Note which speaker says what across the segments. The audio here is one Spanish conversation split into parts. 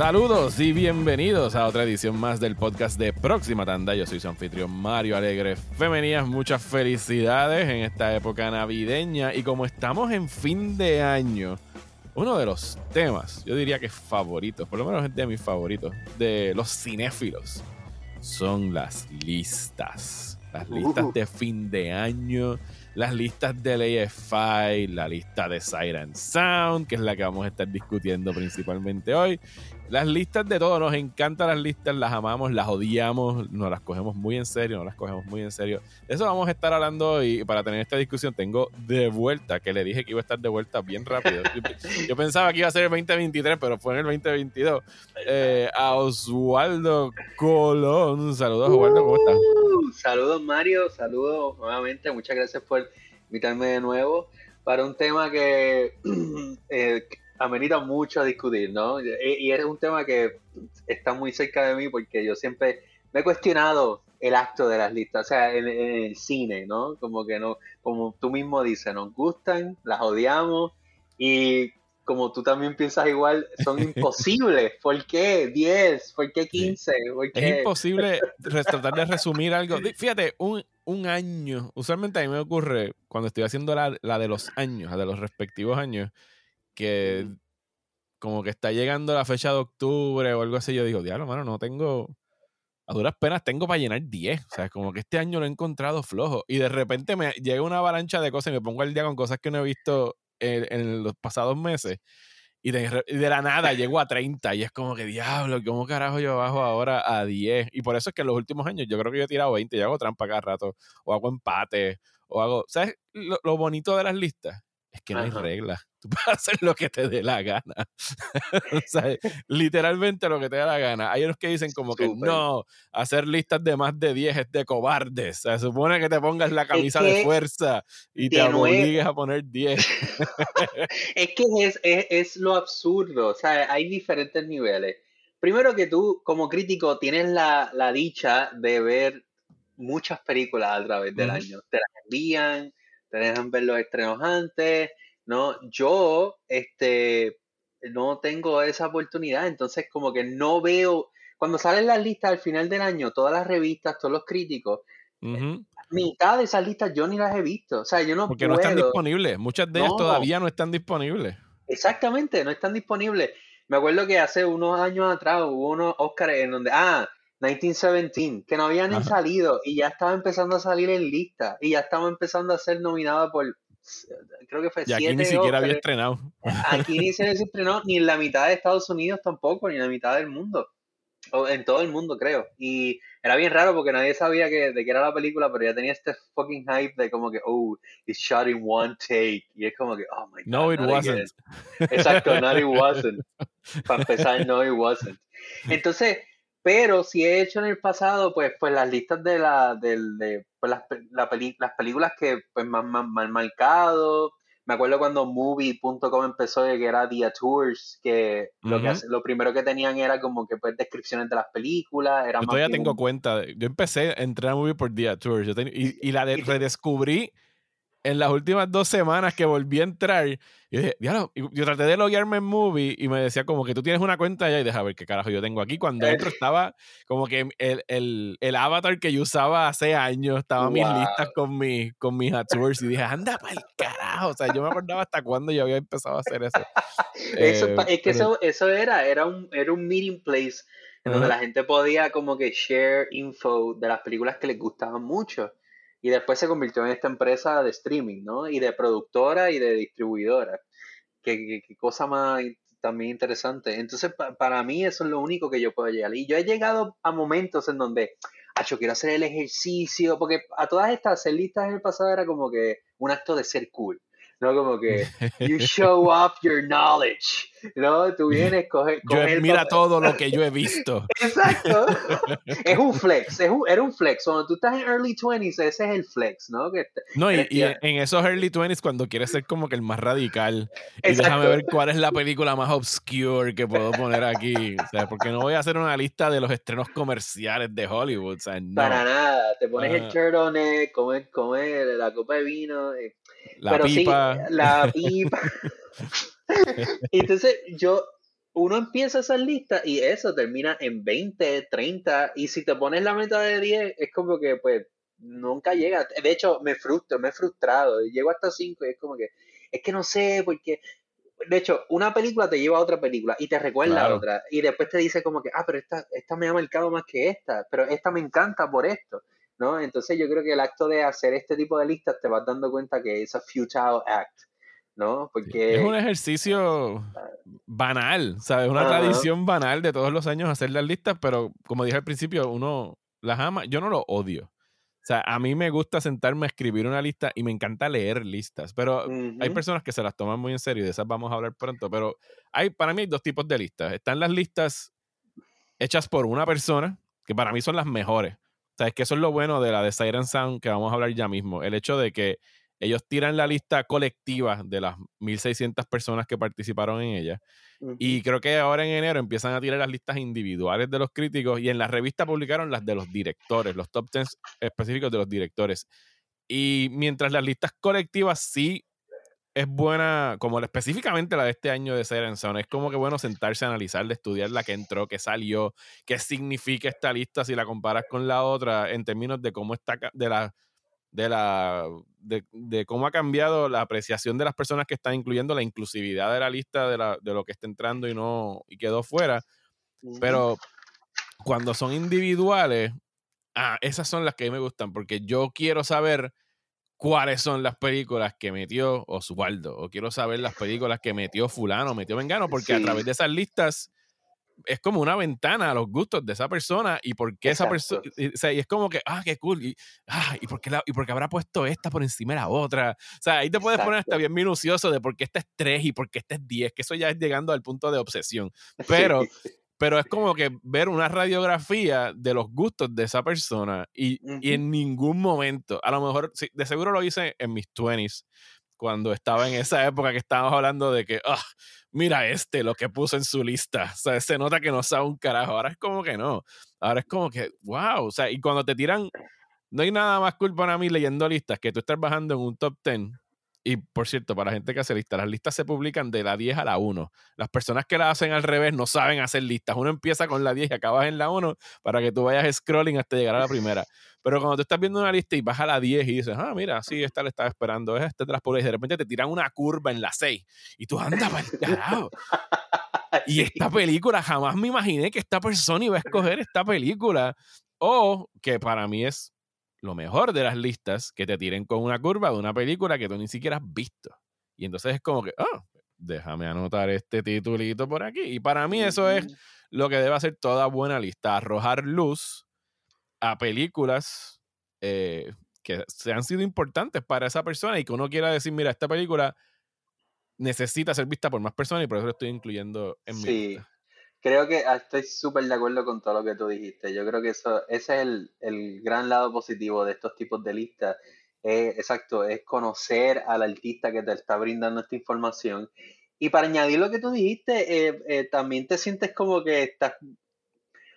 Speaker 1: Saludos y bienvenidos a otra edición más del podcast de Próxima Tanda. Yo soy su anfitrión Mario Alegre Femenías. Muchas felicidades en esta época navideña. Y como estamos en fin de año, uno de los temas, yo diría que favoritos, por lo menos de mis favoritos, de los cinéfilos, son las listas. Las listas
Speaker 2: Uh.
Speaker 1: de fin de año, las listas del AFI, la lista de Siren Sound, que es la que vamos a estar discutiendo principalmente hoy. Las listas de todo, nos encantan las listas, las amamos, las odiamos, nos las cogemos muy en serio, nos las cogemos muy en serio. De eso vamos a estar hablando hoy y para tener esta discusión tengo de vuelta, que le dije que iba a estar de vuelta bien rápido. Yo, yo pensaba que iba a ser el 2023, pero fue en el 2022. Eh, a Oswaldo Colón. Saludos, Oswaldo, ¿cómo estás?
Speaker 2: Uh, saludos Mario, saludos nuevamente, muchas gracias por invitarme de nuevo para un tema que eh, amerita mucho a discutir, ¿no? Y, y es un tema que está muy cerca de mí porque yo siempre me he cuestionado el acto de las listas, o sea, en, en el cine, ¿no? Como que no, como tú mismo dices, nos gustan, las odiamos y como tú también piensas igual, son imposibles. ¿Por qué 10? ¿Por qué 15? ¿Por qué?
Speaker 1: Es imposible tratar de resumir algo. Fíjate, un, un año, usualmente a mí me ocurre cuando estoy haciendo la, la de los años, la de los respectivos años, que como que está llegando la fecha de octubre o algo así, yo digo, diablo, mano, no tengo, a duras penas tengo para llenar 10. O sea, como que este año lo he encontrado flojo. Y de repente me llega una avalancha de cosas y me pongo al día con cosas que no he visto en, en los pasados meses. Y de, la nada llego a 30 y es como que diablo, ¿cómo carajo yo bajo ahora a 10? Y por eso es que en los últimos años yo creo que yo he tirado 20 y hago trampa cada rato, o hago empate, o hago... ¿Sabes lo, lo bonito de las listas? Es que no hay reglas. Tú puedes hacer lo que te dé la gana. o sea, literalmente lo que te da la gana. Hay unos que dicen como que no, hacer listas de más de 10 es de cobardes. O sea, se supone que te pongas la camisa de
Speaker 2: que
Speaker 1: fuerza y te obligues a poner 10.
Speaker 2: Es que es, es, es lo absurdo, o sea, hay diferentes niveles. Primero que tú, como crítico, tienes la, la dicha de ver muchas películas a través del año. Te las envían, te dejan ver los estrenos antes, ¿no? Yo, este, no tengo esa oportunidad, entonces como que no veo, cuando salen las listas al final del año, todas las revistas, todos los críticos, mitad de esas listas yo ni las he visto, o sea, yo no
Speaker 1: Porque no están
Speaker 2: puedo.
Speaker 1: disponibles. Muchas de ellas
Speaker 2: No.
Speaker 1: todavía no están disponibles.
Speaker 2: Exactamente, no están disponibles. Me acuerdo que hace unos años atrás hubo unos Oscars en donde, ah, 1917, que no habían ni
Speaker 1: Ajá.
Speaker 2: salido y ya estaba empezando a salir en lista y ya estaba empezando a ser nominada por, creo que fue
Speaker 1: Y aquí
Speaker 2: siete
Speaker 1: ni siquiera había
Speaker 2: Óscares.
Speaker 1: estrenado.
Speaker 2: Aquí ni se estrenó ni en la mitad de Estados Unidos tampoco, ni en la mitad del mundo. O en todo el mundo, creo. Y era bien raro porque nadie sabía que, de qué era la película, pero ya tenía este fucking hype de como que, oh, it's shot in one take. Y es como que, oh my god.
Speaker 1: No, it wasn't.
Speaker 2: Exacto, no, it wasn't. Para empezar, no, it wasn't. Entonces, pero si he hecho en el pasado, pues, pues las listas de la, del, de, pues las, la peli- las películas que pues más, más, más marcado. Me acuerdo cuando movie.com empezó de que era The Tours, que lo, que hace- lo primero que tenían era como que pues descripciones de las películas, era
Speaker 1: Yo
Speaker 2: más
Speaker 1: todavía tengo
Speaker 2: un-
Speaker 1: cuenta. de- yo empecé a entrar a movie por Dia Tours. Yo ten- y, y la de- redescubrí en las últimas dos semanas que volví a entrar. Y dije, diablo, yo traté de loguearme en movie y me decía como que tú tienes una cuenta ya y deja ver qué carajo yo tengo aquí. Cuando
Speaker 2: Eh.
Speaker 1: entro estaba como que el, el, el avatar que yo usaba hace años, estaba mis
Speaker 2: Wow.
Speaker 1: listas con, mi, con mis tours y dije, anda para el carajo. O sea, yo me acordaba hasta cuándo yo había empezado a hacer eso.
Speaker 2: Eso,
Speaker 1: Eh,
Speaker 2: es que eso, eso era, era un, era un meeting place en donde
Speaker 1: Ajá.
Speaker 2: la gente podía como que share info de las películas que les gustaban mucho. Y después se convirtió en esta empresa de streaming, ¿no? Y de productora y de distribuidora. Qué, cosa más también interesante. Entonces, pa- para mí eso es lo único que yo puedo llegar. Y yo he llegado a momentos en donde, ah, yo quiero hacer el ejercicio, porque a todas estas hacer listas en el pasado era como que un acto de ser cool. No como que you show off your knowledge, ¿no? Tú vienes,
Speaker 1: Yo,
Speaker 2: coges el
Speaker 1: mira todo lo que yo he visto.
Speaker 2: Exacto. es un flex, es un, era un flex. Cuando tú estás en early 20s, ese es el flex, ¿no? Que
Speaker 1: No, y, en esos early 20s, cuando quieres ser como que el más radical, y
Speaker 2: Exacto.
Speaker 1: déjame ver cuál es la película más obscure que puedo poner aquí. O sea, porque no voy a hacer una lista de los estrenos comerciales de Hollywood. O sea, no.
Speaker 2: Para nada. Te pones el
Speaker 1: Ajá.
Speaker 2: turtleneck, comes, comes la copa de vino. eh,
Speaker 1: La
Speaker 2: Pero sí,
Speaker 1: pipa.
Speaker 2: la pipa. Entonces, yo, uno empieza esas listas y eso termina en 20, 30, y si te pones la meta de 10, es como que pues nunca llega. De hecho, me frustro, me he frustrado. Llego hasta 5 y es como que, es que no sé, porque de hecho, una película te lleva a otra película y te recuerda a otra. Y después te dice como que, ah, pero esta, esta me ha marcado más que esta, pero esta me encanta por esto, ¿no? Entonces yo creo que el acto de hacer este tipo de listas te vas dando cuenta que es a futile act, ¿no? Porque...
Speaker 1: Es un ejercicio banal, ¿sabes? Una tradición banal de todos los años hacer las listas, pero como dije al principio, uno las ama. Yo no lo odio. O sea, a mí me gusta sentarme a escribir una lista y me encanta leer listas, pero hay personas que se las toman muy en serio y de esas vamos a hablar pronto, pero hay para mí hay dos tipos de listas. Están las listas hechas por una persona, que para mí son las mejores. Sea, es que eso es lo bueno de la de Siren Sound que vamos a hablar ya mismo. El hecho de que ellos tiran la lista colectiva de las 1600 personas que participaron en ella. Y creo que ahora en enero empiezan a tirar las listas individuales de los críticos y en la revista publicaron las de los directores, los top 10 específicos de los directores. Y mientras las listas colectivas sí es buena, como específicamente la de este año de Siren Sound, es como que bueno sentarse a analizar, de estudiar la que entró, qué salió, qué significa esta lista si la comparas con la otra en términos de cómo está, de la de la de, cómo ha cambiado la apreciación de las personas que están incluyendo la inclusividad de la lista de, la, de lo que está entrando y no y quedó fuera. Pero cuando son individuales, ah, esas son las que a mí me gustan porque yo quiero saber cuáles son las películas que metió Oswaldo o quiero saber las películas que metió fulano, metió Vengano porque a través de esas listas es como una ventana a los gustos de esa persona y por qué esa persona. Y, es como que, ah, qué cool. Y, ah, ¿y, por qué la, y por qué habrá puesto esta por encima de la otra. O sea, ahí te puedes poner hasta bien minucioso de por qué esta es 3 y por qué esta es 10, que eso ya es llegando al punto de obsesión. Pero. Pero es como que ver una radiografía de los gustos de esa persona y, y en ningún momento, a lo mejor, de seguro lo hice en mis 20s, cuando estaba en esa época que estábamos hablando de que, ah, mira este, lo que puso en su lista. O sea, se nota que no sabe un carajo. Ahora es como que no. Ahora es como que, wow. O sea, y cuando te tiran, no hay nada más cool para mí leyendo listas que tú estás bajando en un top 10 y por cierto, para la gente que hace listas, las listas se publican de la 10 a la 1. Las personas que la hacen al revés no saben hacer listas. Uno empieza con la 10 y acabas en la 1 para que tú vayas scrolling hasta llegar a la primera. Pero cuando tú estás viendo una lista y vas a la 10 y dices, ah, mira, sí, esta le estaba esperando, es este tras y de repente te tiran una curva en la 6 y tú andas para el carajo. Y esta película, jamás me imaginé que esta persona iba a escoger esta película. O que para mí es lo mejor de las listas que te tiren con una curva de una película que tú ni siquiera has visto. Y entonces es como que, oh, déjame anotar este titulito por aquí. Y para mí eso es lo que debe hacer toda buena lista, arrojar luz a películas eh, que se han sido importantes para esa persona y que uno quiera decir, mira, esta película necesita ser vista por más personas y por eso lo estoy incluyendo en mi lista.
Speaker 2: Creo que ah, estoy súper de acuerdo con todo lo que tú dijiste. Yo creo que eso, ese es el, el gran lado positivo de estos tipos de listas. exacto, es conocer al artista que te está brindando esta información. Y para añadir lo que tú dijiste, eh, eh, también te sientes como que estás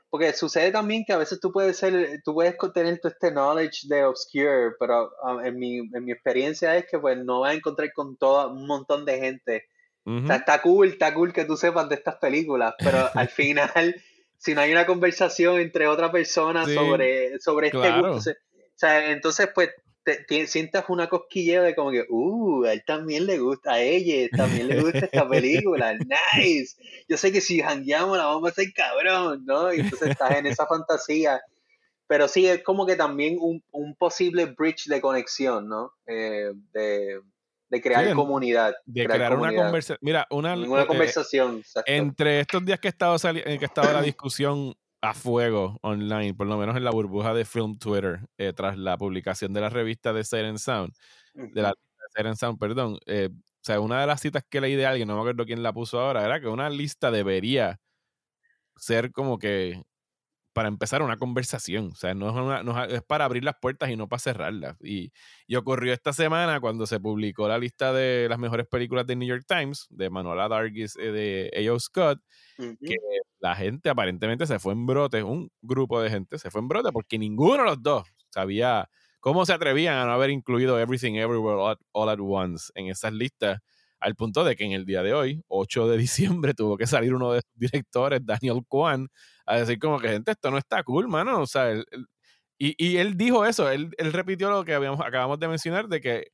Speaker 2: porque sucede también que a veces tú puedes ser, tú puedes tener todo este knowledge de obscure, pero ah, en, mi, en mi experiencia es que pues no vas a encontrar con todo un montón de gente está cool, está cool que tú sepas de estas películas, pero al final, si no hay una conversación entre otra persona sobre, sobre este gusto, o sea, entonces pues te, sientas una cosquilleo de como que, uh, a él también le gusta, a ella también le gusta esta película, nice. Yo sé que si jangueamos la vamos a hacer cabrón, ¿no? Y entonces estás en esa fantasía. Pero sí, es como que también un, un posible bridge de conexión, ¿no? Eh, de, de crear comunidad.
Speaker 1: De crear, una conversación. Mira, una,
Speaker 2: eh, conversación.
Speaker 1: entre estos días que he estado en que estaba la discusión a fuego online, por lo menos en la burbuja de Film Twitter, eh, tras la publicación de la revista de Siren Sound, de la Siren Sound, perdón. Eh, o sea, una de las citas que leí de alguien, no me acuerdo quién la puso ahora, era que una lista debería ser como que para empezar una conversación. O sea, no es, una, no es, para abrir las puertas y no para cerrarlas. Y, y, ocurrió esta semana cuando se publicó la lista de las mejores películas de New York Times, de Manuela Dargis, eh, de A.O. Scott, que la gente aparentemente se fue en brote, un grupo de gente se fue en brote porque ninguno de los dos sabía cómo se atrevían a no haber incluido Everything Everywhere All at, Once en esas listas al punto de que en el día de hoy, 8 de diciembre, tuvo que salir uno de sus directores, Daniel Kwan, a decir como que, gente, esto no está cool, mano. O sea, y, y, él dijo eso, él, él repitió lo que habíamos, acabamos de mencionar, de que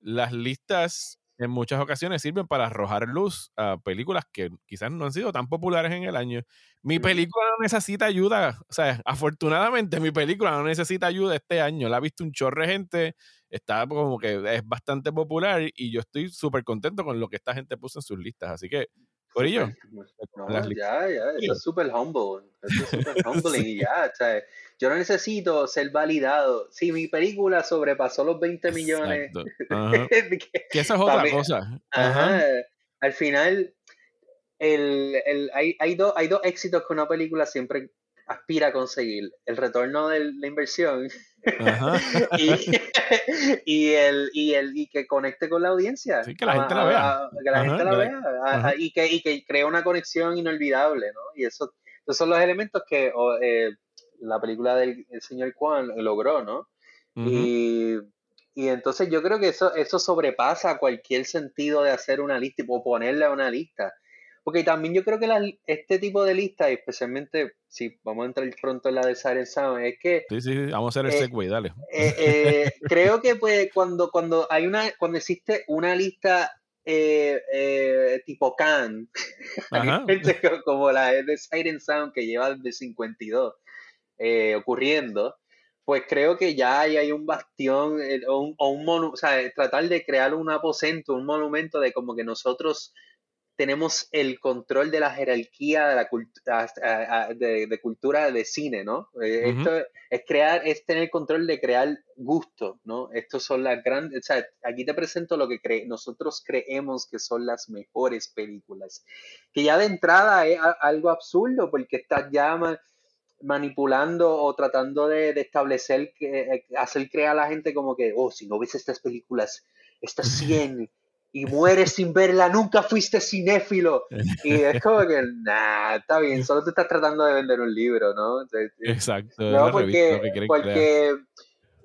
Speaker 1: las listas en muchas ocasiones sirven para arrojar luz a películas que quizás no han sido tan populares en el año. Mi película no necesita ayuda, o sea, afortunadamente mi película no necesita ayuda este año. La ha visto un chorre gente, está como que es bastante popular y yo estoy súper contento con lo que esta gente puso en sus listas. Así que por ello.
Speaker 2: ya, ya, eso es súper humble. Eso es súper humbling y ya. O sea, yo no necesito ser validado. Si mi película sobrepasó los 20 millones.
Speaker 1: que, esa es otra cosa.
Speaker 2: Ajá. Al final, el, el, hay, hay, dos, hay dos éxitos que una película siempre aspira a conseguir. El retorno de la inversión y, el, y, el, y que conecte con la audiencia.
Speaker 1: que la gente la vea.
Speaker 2: que la gente la vea. y, que, y que crea una conexión inolvidable, ¿no? Y eso, esos son los elementos que eh, la película del señor Kwan logró, ¿no? y, y, entonces yo creo que eso, eso sobrepasa cualquier sentido de hacer una lista o ponerle a una lista. Porque también yo creo que este tipo de listas, especialmente si vamos a entrar pronto en la de Siren Sound, es que...
Speaker 1: Sí, sí, vamos a hacer el eh, segue, dale.
Speaker 2: Eh, eh, creo que pues cuando, cuando hay una, cuando existe una lista tipo Can, como la de Siren Sound que lleva desde 52 ocurriendo, pues creo que ya hay, un bastión o un, o un o sea, tratar de crear un aposento, un monumento de como que nosotros tenemos el control de la jerarquía de la cultura de, cultura de cine, ¿no? Eh, esto es crear, es tener control de crear gusto, ¿no? Estos son las grandes, o sea, aquí te presento lo que nosotros creemos que son las mejores películas, que ya de entrada es algo absurdo porque estás ya manipulando o tratando de, establecer, que, eh, hacer creer a la gente como que, oh, si no ves estas películas, estas 100 y mueres sin verla, nunca fuiste cinéfilo. Y es como que, nah, está bien, solo te estás tratando de vender un libro, ¿no?
Speaker 1: Exacto.
Speaker 2: No, porque, porque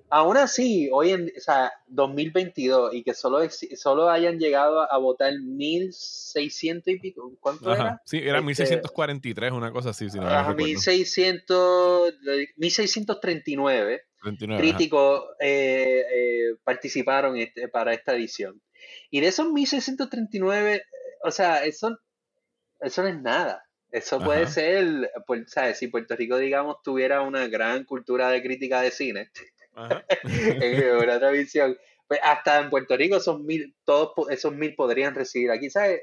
Speaker 2: aún así, hoy en, o sea, 2022, y que solo, solo hayan llegado a votar 1600 y pico, ¿cuánto era?
Speaker 1: Sí, era 1643, este, una cosa así, si no
Speaker 2: me 1600, 1639 críticos eh, eh, participaron este, para esta edición. Y de esos 1639, o sea, eso, eso no es nada. Eso puede ser, pues, ¿sabes? Si Puerto Rico, digamos, tuviera una gran cultura de crítica de cine, en una otra visión, pues hasta en Puerto Rico esos mil, todos esos mil podrían recibir. Aquí, ¿sabes?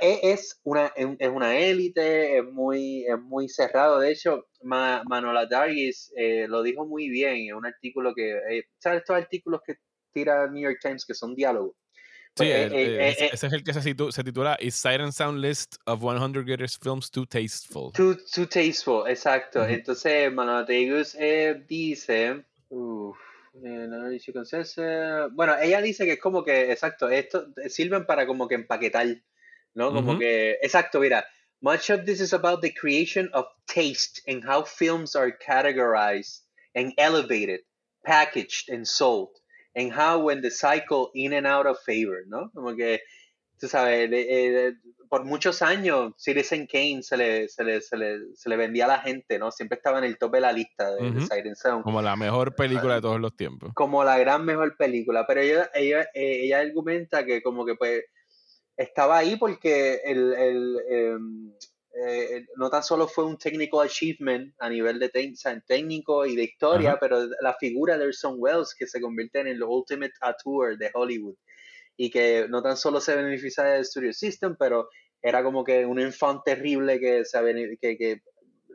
Speaker 2: E, es una, es una élite, es muy, es muy cerrado. De hecho, Manola Dargis eh, lo dijo muy bien en un artículo que, eh, ¿sabes? Estos artículos que tira New York Times que son diálogos.
Speaker 1: Sí, pues, eh, ese es el que se, se, titula Is Siren Sound List of 100 Greatest Films Too Tasteful?
Speaker 2: Too, too Tasteful, exacto. Entonces, Manola Dargis dice... Uf, bueno, ella dice que es como que, exacto, esto sirven para como que empaquetar ¿no? Como que, exacto, mira, much of this is about the creation of taste and how films are categorized and elevated, packaged and sold, and how when the cycle in and out of favor, ¿no? Como que, tú sabes, eh, por muchos años Citizen Kane se le, se, le, se, le, se le vendía a la gente, ¿no? Siempre estaba en el top de la lista de, Siren Sound.
Speaker 1: Como la mejor película de todos los tiempos.
Speaker 2: Como la gran mejor película, pero ella, ella, eh, ella argumenta que como que pues estaba ahí porque el, el, em, eh, no tan solo fue un técnico achievement a nivel de técnico y de historia, pero la figura de Orson Welles que se convierte en el ultimate auteur de Hollywood y que no tan solo se beneficia del Studio System, pero era como que un infante terrible que, se, que, que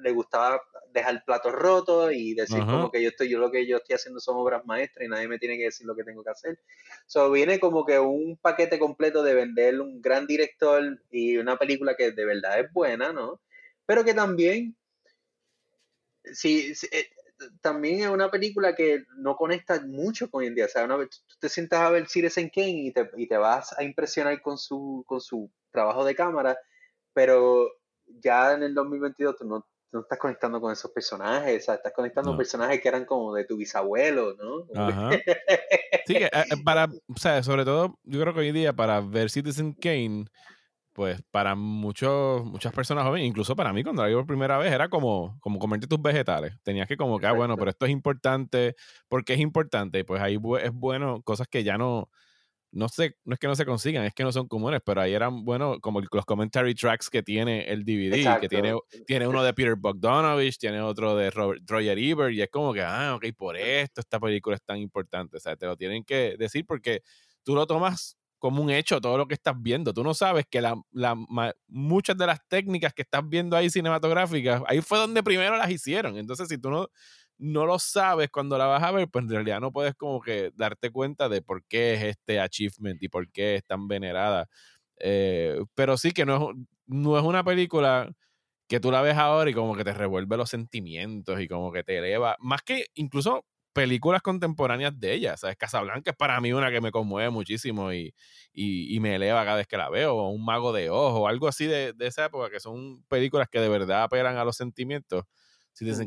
Speaker 2: le gustaba dejar el plato roto y decir como que yo estoy, yo lo que yo estoy haciendo son obras maestras y nadie me tiene que decir lo que tengo que hacer. So viene como que un paquete completo de vender un gran director y una película que de verdad es buena, ¿no? Pero que también, sí, eh, también es una película que no conecta mucho con hoy en día. O sea, una vez tú te sientas a ver Citizen Kane y te, y te vas a impresionar con su, con su trabajo de cámara, pero ya en el 2022 tú no no estás conectando con esos personajes, o sea, estás conectando con personajes que eran como de tu bisabuelo, ¿no?
Speaker 1: Ajá. Sí, que, eh, eh, para, o sea, sobre todo, yo creo que hoy día para ver Citizen Kane, pues para muchos, muchas personas jóvenes, incluso para mí cuando la vi por primera vez, era como, como comerte tus vegetales. Tenías que como que, ah, bueno, pero esto es importante, porque es importante, pues ahí es bueno, cosas que ya no, no sé, no es que no se consigan, es que no son comunes, pero ahí eran, bueno, como los commentary tracks que tiene el DVD, que tiene, tiene uno de Peter Bogdanovich, tiene otro de Robert, Roger Ebert, y es como que, ah, ok, por esto esta película es tan importante, o sea, te lo tienen que decir porque tú lo tomas como un hecho todo lo que estás viendo. Tú no sabes que la, la, muchas de las técnicas que estás viendo ahí cinematográficas, ahí fue donde primero las hicieron. Entonces, si tú no, no lo sabes cuando la vas a ver, pues en realidad no puedes como que darte cuenta de por qué es este achievement y por qué es tan venerada. Eh, pero sí que no es, no es una película que tú la ves ahora y como que te revuelve los sentimientos y como que te eleva, más que incluso películas contemporáneas de ella. ¿Sabes? Casablanca es para mí una que me conmueve muchísimo y, y, me eleva cada vez que la veo. O Un Mago de Ojo, algo así de, de, esa época, que son películas que de verdad apelan a los sentimientos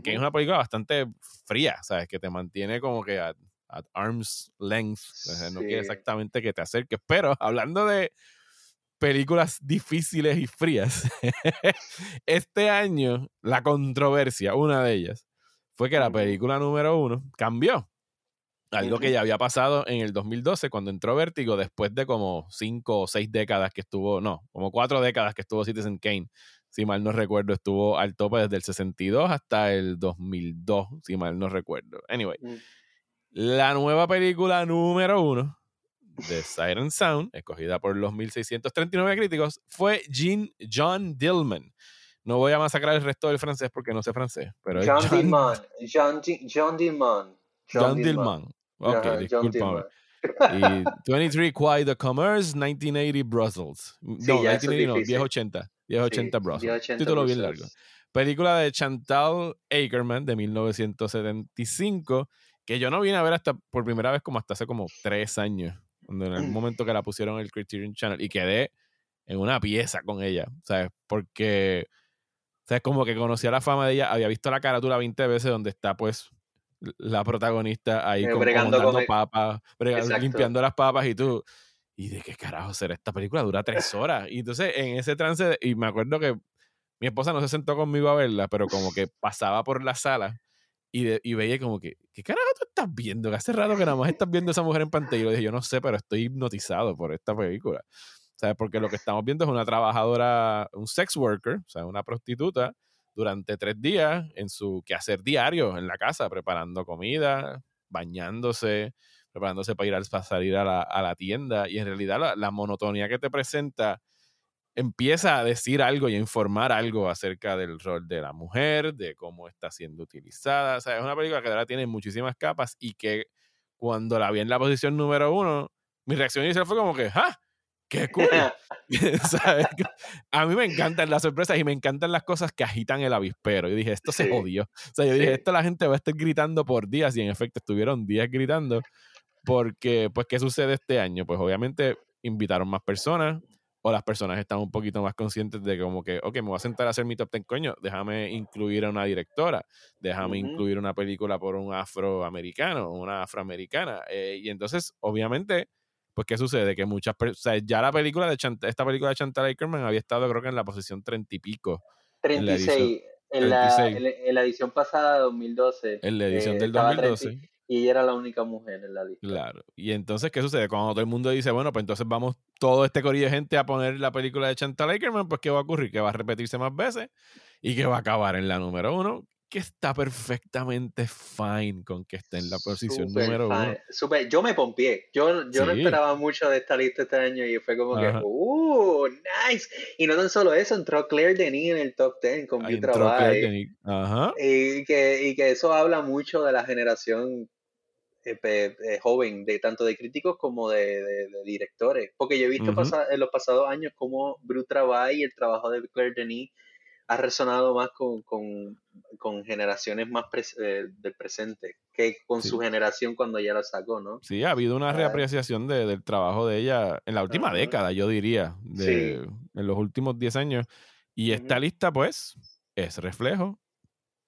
Speaker 1: que es una película bastante fría, ¿sabes? Que te mantiene como que at, arm's length. No quiere exactamente que te acerques. Pero hablando de películas difíciles y frías, este año la controversia, una de ellas, fue que la película número uno cambió. Algo que ya había pasado en el 2012 cuando entró Vértigo, después de como cinco o seis décadas que estuvo, no, como cuatro décadas que estuvo Citizen Kane si mal no recuerdo, estuvo al tope desde el 62 hasta el 2002, si mal no recuerdo. Anyway, mm. la nueva película número uno de Siren Sound, escogida por los 1639 críticos, fue Jean John Dillman. No voy a masacrar el resto del francés porque no sé francés, pero
Speaker 2: John, Dillman. John, John
Speaker 1: Dillman. John, Dillman. Ok, disculpa. Y 23 Quiet the Commerce, 1980 Brussels. no, 1980 no, 1080. 1080 Brussels. Título bien largo. Película de Chantal Ackerman de 1975, que yo no vine a ver hasta por primera vez como hasta hace como tres años, cuando en el momento que la pusieron en el Criterion Channel y quedé en una pieza con ella, ¿sabes? Porque, ¿sabes? Como que conocía la fama de ella, había visto la carátula 20 veces donde está pues la protagonista ahí como, dando papas, limpiando las papas y tú, ¿y de qué carajo será esta película? Dura tres horas. Y entonces en ese trance, y me acuerdo que mi esposa no se sentó conmigo a verla, pero como que pasaba por la sala y, y veía como que, ¿qué carajo tú estás viendo? Que hace rato que nada más estás viendo a esa mujer en pantalla. Y yo dije, yo no sé, pero estoy hipnotizado por esta película. ¿Sabes? Porque lo que estamos viendo es una trabajadora, un sex worker, o sea, una prostituta, durante tres días en su quehacer diario en la casa, preparando comida, bañándose, preparándose para ir a, salir a la, a la, tienda. Y en realidad la, monotonía que te presenta empieza a decir algo y a informar algo acerca del rol de la mujer, de cómo está siendo utilizada. O sea, es una película que ahora tiene muchísimas capas y que cuando la vi en la posición número uno, mi reacción inicial fue como que, ¡ah! ¡Qué cool! A mí me encantan las sorpresas y me encantan las cosas que agitan el avispero. Yo dije, esto se jodió. O sea, yo dije, esto la gente va a estar gritando por días y en efecto estuvieron días gritando porque, pues, ¿qué sucede este año? Pues obviamente invitaron más personas o las personas están un poquito más conscientes de como que, ok, me voy a sentar a hacer mi top ten, coño, déjame incluir a una directora, déjame incluir una película por un afroamericano, una afroamericana. Eh, y entonces, obviamente pues ¿qué sucede? Que muchas personas, o sea, ya la película de esta película de Chantal Ackerman había estado creo que en la posición treinta y pico.
Speaker 2: 36. En la, en, la, edición pasada, 2012.
Speaker 1: En la edición eh, del 2012.
Speaker 2: y ella era la única mujer en la lista.
Speaker 1: Claro. Y entonces, ¿qué sucede? Cuando todo el mundo dice, bueno, pues entonces vamos todo este corillo de gente a poner la película de Chantal Ackerman, pues ¿qué va a ocurrir? Que va a repetirse más veces y que va a acabar en la número uno, que está perfectamente fine con que esté en la posición número uno.
Speaker 2: Super. Yo me pompié. Yo, yo no esperaba mucho de esta lista este año y fue como que, ¡uh! ¡Nice! Y no tan solo eso, entró Claire Denis en el top 10 con mi trabajo. Y que, y que eso habla mucho de la generación eh, eh, joven, de tanto de críticos como de, directores. Porque yo he visto en los pasados años como Travail y el trabajo de Claire Denis ha resonado más con, con, generaciones más eh, del presente que con su generación cuando ya la sacó, ¿no?
Speaker 1: Sí, ha habido una reapreciación del trabajo de ella en la última década, yo diría, de, en los últimos 10 años. Y esta lista, pues, es reflejo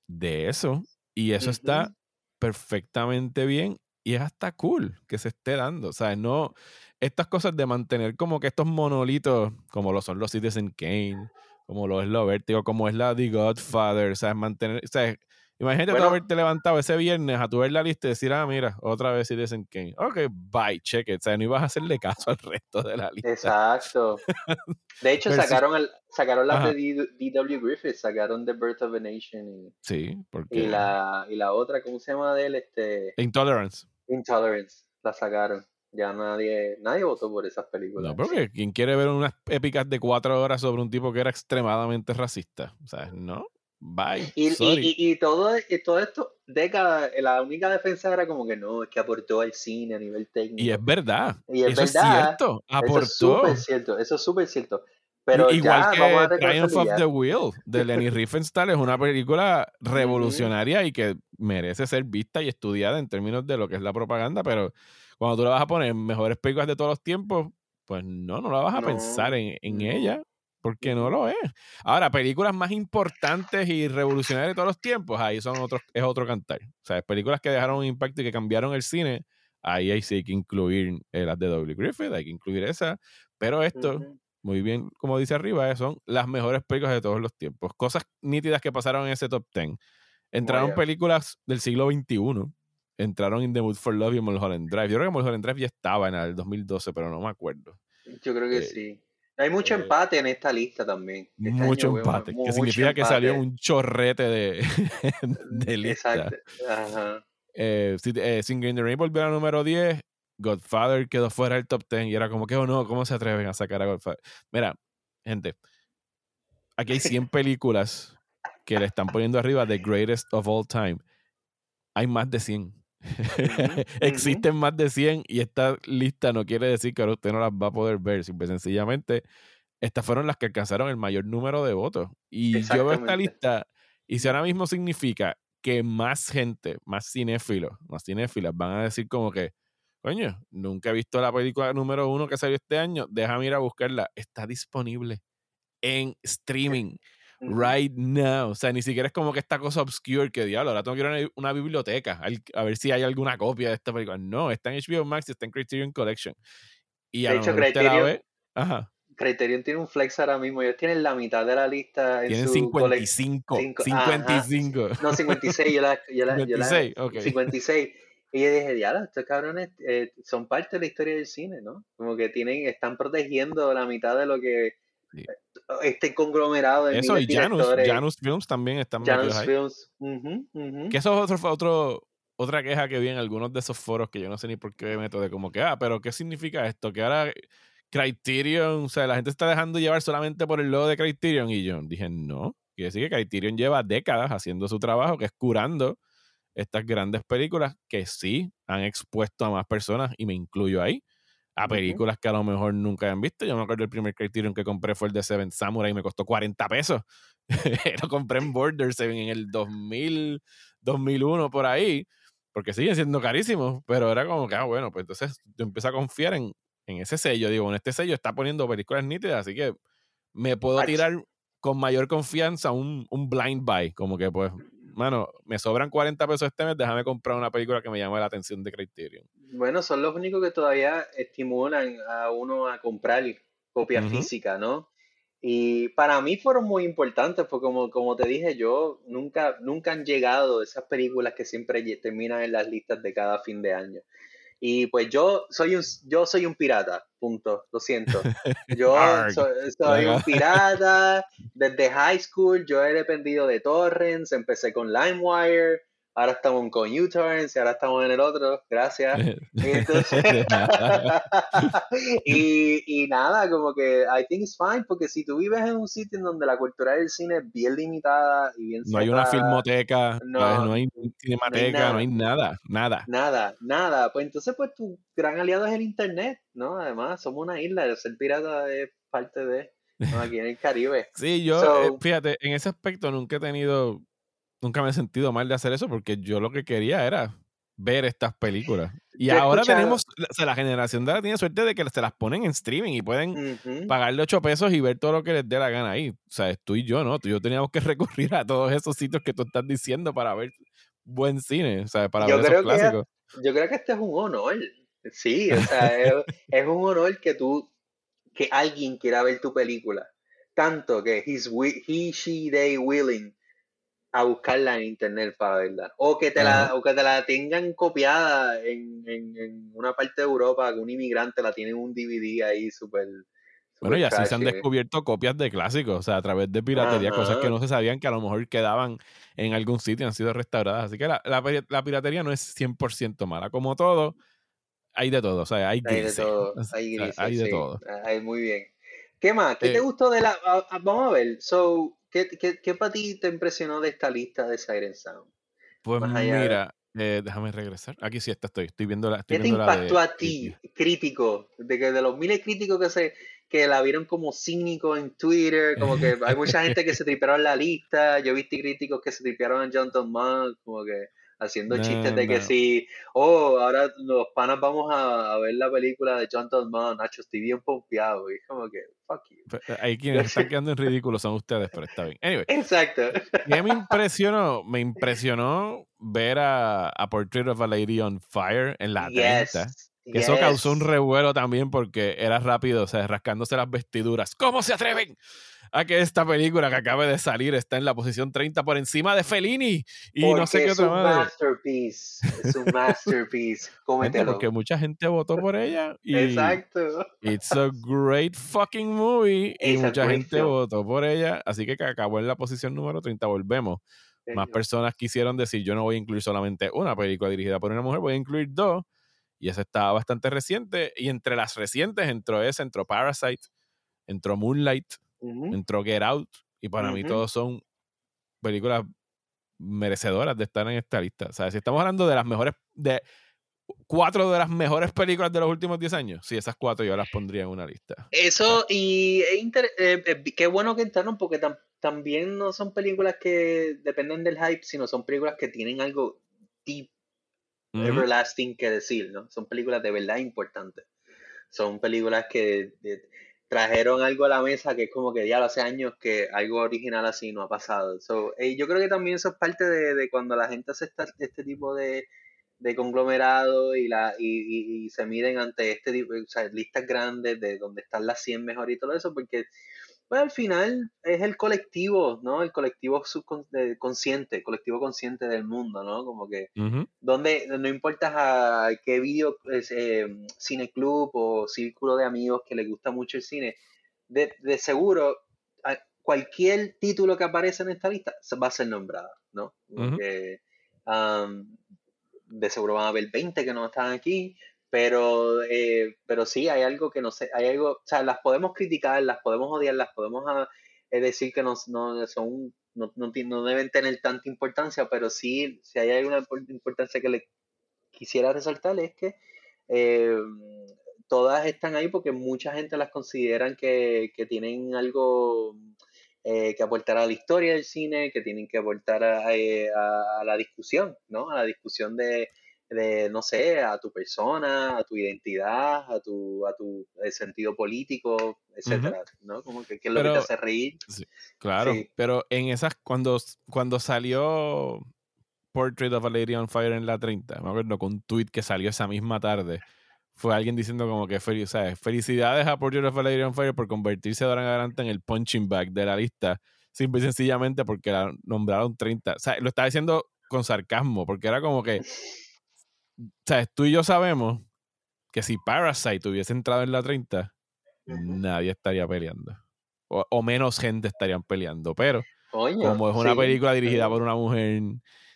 Speaker 1: de eso. Y eso está perfectamente bien y es hasta cool que se esté dando. O sea, no, estas cosas de mantener como que estos monolitos, como lo son los Citizen Kane, como lo es lo Vértigo, como es la The Godfather, o sea, mantener, o sea, Imagínate tú haberte levantado ese viernes a tu ver la lista y decir, ah, mira, otra vez si dicen que, ok, bye, check it. O sea, no ibas a hacerle caso al resto de la lista.
Speaker 2: Exacto. De hecho, sacaron, el, sacaron las de D.W. Griffith, sacaron The Birth of a Nation. Y,
Speaker 1: sí, porque...
Speaker 2: Y la, y la otra, ¿cómo se llama de él? Este...
Speaker 1: Intolerance.
Speaker 2: Intolerance, la sacaron. Ya nadie, nadie votó por esas películas.
Speaker 1: No, porque quien quiere ver unas épicas de cuatro horas sobre un tipo que era extremadamente racista. O sea, no. Bye.
Speaker 2: Y, y, todo, y todo esto, década, la única defensa era como que no, es que aportó al cine a nivel técnico.
Speaker 1: Y es verdad. Y es eso verdad. es cierto. Aportó.
Speaker 2: Eso es súper cierto. Eso es súper cierto. Pero
Speaker 1: Igual que Triumph of the Wheel de Lenny Riefenstahl es una película revolucionaria y que merece ser vista y estudiada en términos de lo que es la propaganda, pero cuando tú la vas a poner en mejores películas de todos los tiempos, pues no, no la vas a pensar en, en ella porque no lo es. Ahora, películas más importantes y revolucionarias de todos los tiempos, ahí son otros, es otro cantar. O sea, películas que dejaron un impacto y que cambiaron el cine, ahí, ahí sí hay que incluir eh, las de W. Griffith, hay que incluir esa. Pero esto, muy bien, como dice arriba, eh, son las mejores películas de todos los tiempos. Cosas nítidas que pasaron en ese top 10. Entraron películas del siglo XXI. Entraron In the Mood for Love y Mulholland Drive. Yo creo que Mulholland Drive ya estaba en el 2012, pero no me acuerdo.
Speaker 2: Yo creo que eh, sí. Hay mucho eh, empate en esta lista también.
Speaker 1: Este mucho empate, que significa que salió un chorrete de, de lista. Exacto. Ajá. Eh, eh, Sin Green the Rain volvió a número 10. Godfather quedó fuera del top 10 y era como que, oh no, ¿cómo se atreven a sacar a Godfather? Mira, gente, aquí hay 100 películas que le están poniendo arriba The Greatest of All Time. Hay más de 100. Existen más de 100 y esta lista no quiere decir que ahora usted no las va a poder ver. Simple sencillamente, estas fueron las que alcanzaron el mayor número de votos. Y yo veo esta lista y si ahora mismo significa que más gente, más cinéfilos, más cinéfilas van a decir como que, coño, nunca he visto la película número uno que salió este año, déjame ir a buscarla. Está disponible en streaming right now. O sea, ni siquiera es como que esta cosa obscure que diablo, ahora tengo que ir a una, biblioteca a, ver si hay alguna copia de esta película. No, está en HBO Max y está en Criterion Collection. Y
Speaker 2: de hecho, Criterion, Ajá. Criterion tiene un flex ahora mismo. Ellos tienen la mitad de la lista. En
Speaker 1: tienen 55. 55.
Speaker 2: No, 56. Yo la, yo la, 56, yo 56. Y yo dije, diablo, estos cabrones eh, son parte de la historia del cine, ¿no? Como que tienen, están protegiendo la mitad de lo que este conglomerado de
Speaker 1: Eso, y Janus, Janus Films también están
Speaker 2: Janus
Speaker 1: Films. Que eso es otro, otro, otra queja que vi en algunos de esos foros que yo no sé ni por qué meto de como que, ah, pero ¿qué significa esto? Que ahora Criterion, o sea, la gente está dejando llevar solamente por el logo de Criterion y yo dije, no, quiere decir que Criterion lleva décadas haciendo su trabajo, que es curando estas grandes películas que sí han expuesto a más personas y me incluyo ahí a películas que a lo mejor nunca han visto. Yo me acuerdo el primer Criterion que compré fue el de Seven Samurai y me costó 40 pesos. Lo compré en Border Seven en el 2000, 2001 por ahí, porque siguen siendo carísimos, pero era como que, ah, bueno, pues entonces yo empecé a confiar en, en ese sello. Digo, en este sello está poniendo películas nítidas, así que me puedo tirar con mayor confianza un, un blind buy, como que pues mano, me sobran 40 pesos este mes, déjame comprar una película que me llame la atención de Criterion.
Speaker 2: Bueno, son los únicos que todavía estimulan a uno a comprar copia física, ¿no? Y para mí fueron muy importantes, porque como, como te dije, yo nunca, nunca han llegado esas películas que siempre terminan en las listas de cada fin de año. Y pues yo soy un, yo soy un pirata, punto, lo siento. Yo soy, un pirata desde high school, yo he dependido de torrents, empecé con LimeWire, ahora estamos con U-Turns y ahora estamos en el otro, gracias. y, nada, como que I think it's fine, porque si tú vives en un sitio en donde la cultura del cine es bien limitada y bien
Speaker 1: No hay una filmoteca, no, no hay cinemateca, no hay, nada, nada.
Speaker 2: Nada, nada. Pues entonces, pues tu gran aliado es el internet, ¿no? Además, somos una isla, ser pirata es parte de... aquí en el Caribe.
Speaker 1: Sí, yo, eh, fíjate, en ese aspecto nunca he tenido nunca me he sentido mal de hacer eso porque yo lo que quería era ver estas películas. Y ahora tenemos, o sea, la generación de ahora tiene suerte de que se las ponen en streaming y pueden pagarle 8 pesos y ver todo lo que les dé la gana ahí. O sea, tú y yo, ¿no? Tú y yo teníamos que recurrir a todos esos sitios que tú estás diciendo para ver buen cine, o sea, para ver esos clásicos.
Speaker 2: yo creo que este es un honor. Sí, o sea, es, un honor que tú, que alguien quiera ver tu película. Tanto que he's, he, she, they willing a buscarla en internet para verla. O que te, la, o que te la tengan copiada en, en, una parte de Europa, que un inmigrante la tiene en un DVD ahí súper...
Speaker 1: Bueno, y así se han descubierto copias de clásicos, o sea, a través de piratería, cosas que no se sabían que a lo mejor quedaban en algún sitio y han sido restauradas. Así que la, la, piratería no es 100% mala. Como todo, hay de todo, o sea, hay
Speaker 2: Hay de todo, hay, hay de todo. Hay muy bien. ¿Qué más? ¿Qué te eh gustó de la...? vamos a ver, so, ¿Qué, qué, qué para ti te impresionó de esta lista de Siren Sound?
Speaker 1: Pues mira, eh, déjame regresar. Aquí sí está, estoy, estoy viendo la.
Speaker 2: ¿Qué te impactó a ti, crítico? De que de los miles críticos que se que la vieron como cínico en Twitter, como que hay mucha gente que se tripearon la lista, yo vi críticos que se tripearon a Jonathan Mann, como que haciendo chistes de que sí, oh, ahora los panas vamos a, ver la película de John Mann, Nacho, estoy bien pompeado, y es como que, fuck you.
Speaker 1: Eh, ahí quienes están quedando en ridículo son ustedes, pero está bien. Anyway.
Speaker 2: Exacto.
Speaker 1: ¿Qué me impresionó? Me impresionó ver a, a, Portrait of a Lady on Fire en la 30. Que Eso causó un revuelo también porque era rápido, o sea, rascándose las vestiduras. ¿Cómo se atreven? a que esta película que acaba de salir está en la posición 30 por encima de Fellini y no sé qué otra
Speaker 2: Es un masterpiece, es un masterpiece. Cómetelo.
Speaker 1: Porque mucha gente votó por ella. Y
Speaker 2: Exacto.
Speaker 1: It's a great fucking movie y mucha gente votó por ella, así que acabó en la posición número 30. Volvemos. Más personas quisieron decir, yo no voy a incluir solamente una película dirigida por una mujer, voy a incluir dos. Y esa estaba bastante reciente. Y entre las recientes entró esa, entró Parasite, entró Moonlight, entró Get Out, y para mí todos son películas merecedoras de estar en esta lista. O sea, si estamos hablando de las mejores, de cuatro de las mejores películas de los últimos 10 años, sí, esas cuatro yo las pondría en una lista.
Speaker 2: Eso, y eh, eh, qué bueno que entraron porque también no son películas que dependen del hype, sino son películas que tienen algo deep, everlasting que decir, ¿no? Son películas de verdad importantes. Son películas que trajeron algo a la mesa que es como que ya hace años que algo original así no ha pasado. So, eh, yo creo que también eso es parte de, cuando la gente hace este tipo de, de conglomerado y, la, y, se miden ante este tipo, o listas grandes de donde están las 100 mejor y todo eso, porque pues al final es el colectivo, ¿no? El colectivo consciente, colectivo consciente del mundo, ¿no? Como que donde no importa a qué video, eh, cine club o círculo de amigos que les gusta mucho el cine, de, seguro cualquier título que aparece en esta lista va a ser nombrada, ¿no? Porque, de seguro van a haber 20 que no están aquí, pero, eh, pero sí, hay algo que no sé, hay algo, o sea, las podemos criticar, las podemos odiar, las podemos ah, eh, decir que no, no son, no, no, deben tener tanta importancia, pero sí, si hay alguna importancia que le quisiera resaltar es que eh, todas están ahí porque mucha gente las consideran que, que tienen algo que aportar a la historia del cine, que tienen que aportar a, a la discusión, ¿no? A la discusión de, de, no sé, a tu persona, a tu identidad, a tu, a tu eh, sentido político, etcétera, ¿no? Como que, es lo que te hace reír.
Speaker 1: claro, pero en esas, cuando, cuando salió Portrait of a Lady on Fire en la 30, me acuerdo con un tweet que salió esa misma tarde, fue alguien diciendo como que felicidades a Portrait of a Lady on Fire por convertirse de ahora en adelante en el punching bag de la lista, simple y sencillamente porque la nombraron 30. O sea, lo estaba diciendo con sarcasmo, porque era como que sea, tú y yo sabemos que si Parasite hubiese entrado en la 30, nadie estaría peleando. O, menos gente estarían peleando. Pero, como es una película dirigida por una mujer,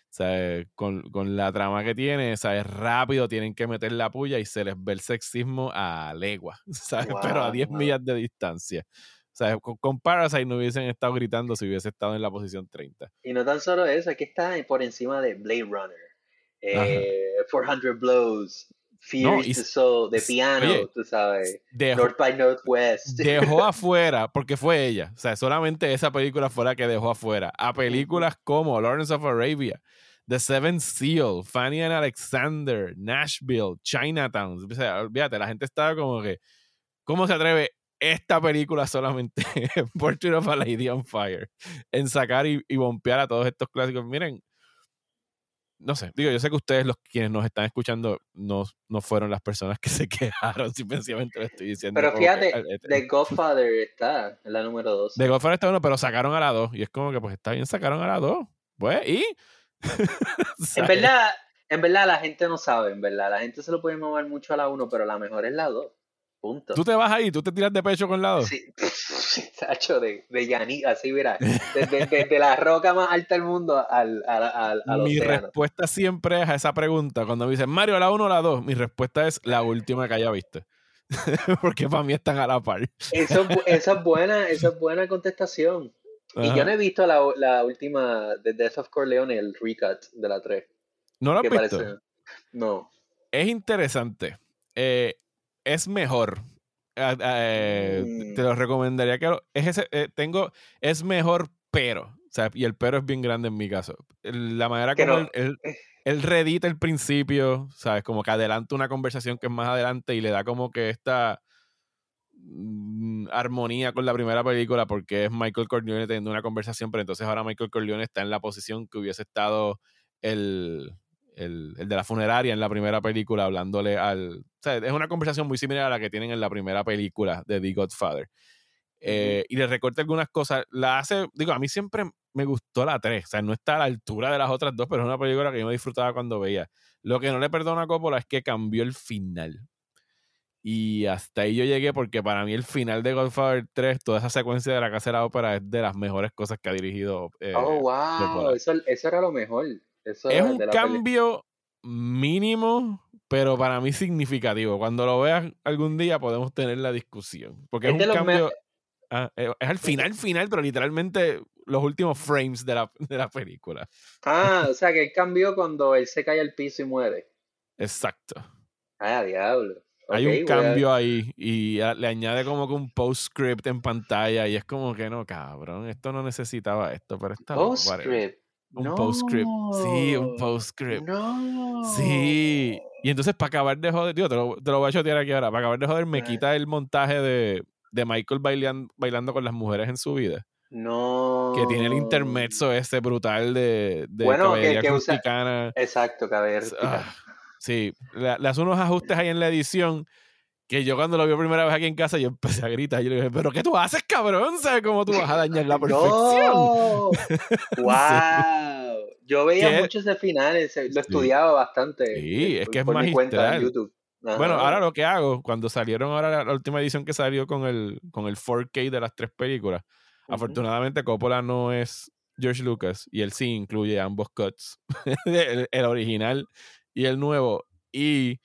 Speaker 1: ¿sabes? Con, con, la trama que tiene, ¿sabes? Rápido tienen que meter la puya y se les ve el sexismo a legua, ¿sabes? Pero a 10 millas de distancia. Sea, con, Parasite no hubiesen estado gritando si hubiese estado en la posición 30.
Speaker 2: Y no tan solo eso, aquí está por encima de Blade Runner eh, 400 Blows, Fear the Soul, de piano, tú sabes, North by Northwest.
Speaker 1: Dejó afuera, porque fue ella, o sea, solamente esa película fue la que dejó afuera, a películas como Lawrence of Arabia, The Seven Seal, Fanny and Alexander, Nashville, Chinatown. O sea, olvídate, la gente estaba como que, ¿cómo se atreve esta película solamente, Portrait of a Lady on Fire, en sacar y, y bompear a todos estos clásicos? Miren, no sé, digo, yo sé que ustedes, los quienes nos están escuchando, no, no fueron las personas que se quejaron, simplemente lo estoy diciendo.
Speaker 2: Pero
Speaker 1: que,
Speaker 2: fíjate,
Speaker 1: eh, eh,
Speaker 2: The Godfather está en la número 2.
Speaker 1: de Godfather está uno, pero sacaron a la 2. Y es como que, pues está bien, sacaron a la 2. Pues, y.
Speaker 2: En verdad, en verdad la gente no sabe, en verdad. La gente se lo puede mover mucho a la 1, pero la mejor es la 2. Punto.
Speaker 1: Tú te vas ahí, tú te tiras de pecho con la 2.
Speaker 2: Sí, Sacho, de, de Yanni, así mira, desde, desde la roca más alta del mundo al, al, al, al
Speaker 1: Mi
Speaker 2: océano.
Speaker 1: respuesta siempre es a esa pregunta. Cuando me dicen, Mario, la 1 o la 2, mi respuesta es la última que haya visto. Porque para mí están a la par.
Speaker 2: Eso, esa es buena, esa es buena contestación. Y yo no he visto la, la última de Death of Corleone, el recut de la 3.
Speaker 1: ¿No lo has visto?
Speaker 2: parece. No.
Speaker 1: Es interesante. Eh, es mejor. Ah, ah, eh,
Speaker 2: Mm.
Speaker 1: Te lo recomendaría que lo- es ese, eh, tengo es mejor pero o sea, y el pero es bien grande en mi caso la manera
Speaker 2: Que
Speaker 1: como
Speaker 2: no.
Speaker 1: él, él, él reedita el principio sabes como que adelanta una conversación que es más adelante y le da como que esta mm, armonía con la primera película porque es Michael Corleone teniendo una conversación pero entonces ahora Michael Corleone está en la posición que hubiese estado el, el, el de la funeraria en la primera película hablándole al... O sea, es una conversación muy similar a la que tienen en la primera película de The Godfather. Eh, y le recorta algunas cosas. La hace, digo, a mí siempre me gustó la 3. O sea, no está a la altura de las otras dos, pero es una película que yo me disfrutaba cuando veía. Lo que no le perdono a Coppola es que cambió el final. Y hasta ahí yo llegué porque para mí el final de Godfather 3, toda esa secuencia de la casa de la ópera es de las mejores cosas que ha dirigido. eh,
Speaker 2: oh, wow. Eso, eso era lo mejor. Eso
Speaker 1: es un
Speaker 2: de la peli-
Speaker 1: cambio mínimo, pero para mí significativo. Cuando lo veas algún día podemos tener la discusión. Porque es, un cambio. ah, eh, es al final, final, pero literalmente los últimos frames de la, de la película.
Speaker 2: Ah, o sea que él cambió cuando él se cae al piso y muere.
Speaker 1: Exacto.
Speaker 2: Ah, diablo.
Speaker 1: Hay un cambio ahí y a- le añade como que un postscript en pantalla y es como que no, cabrón, esto no necesitaba esto, pero está.
Speaker 2: Postscript.
Speaker 1: Un
Speaker 2: No.
Speaker 1: postscript. Sí, un postscript.
Speaker 2: No.
Speaker 1: Sí. Y entonces, para acabar de joder, digo, te lo, te lo voy a chotear aquí ahora. Para acabar de joder, me quita el montaje de, de Michael bailan- bailando con las mujeres en su vida.
Speaker 2: No.
Speaker 1: Que tiene el intermezzo ese brutal de, de
Speaker 2: Bueno, que-
Speaker 1: caballería
Speaker 2: que usa-. Exacto, caballero.
Speaker 1: Ah, sí, le, le hace unos ajustes ahí en la edición que yo cuando lo vi por primera vez aquí en casa, yo empecé a gritar. Yo le dije, ¿pero qué tú haces, cabrón? ¿Sabes cómo tú vas a dañar la perfección?
Speaker 2: No. wow. Yo veía
Speaker 1: ¿Qué?
Speaker 2: muchos de finales, lo estudiaba bastante.
Speaker 1: Sí, es que es
Speaker 2: por mi cuenta en
Speaker 1: magistral.
Speaker 2: YouTube. Ajá.
Speaker 1: Bueno, ahora lo que hago, cuando salieron ahora la, la última edición que salió con el, con el 4K de las tres películas, afortunadamente Coppola no es George Lucas y él sí incluye ambos cuts, el, el original y el nuevo. Y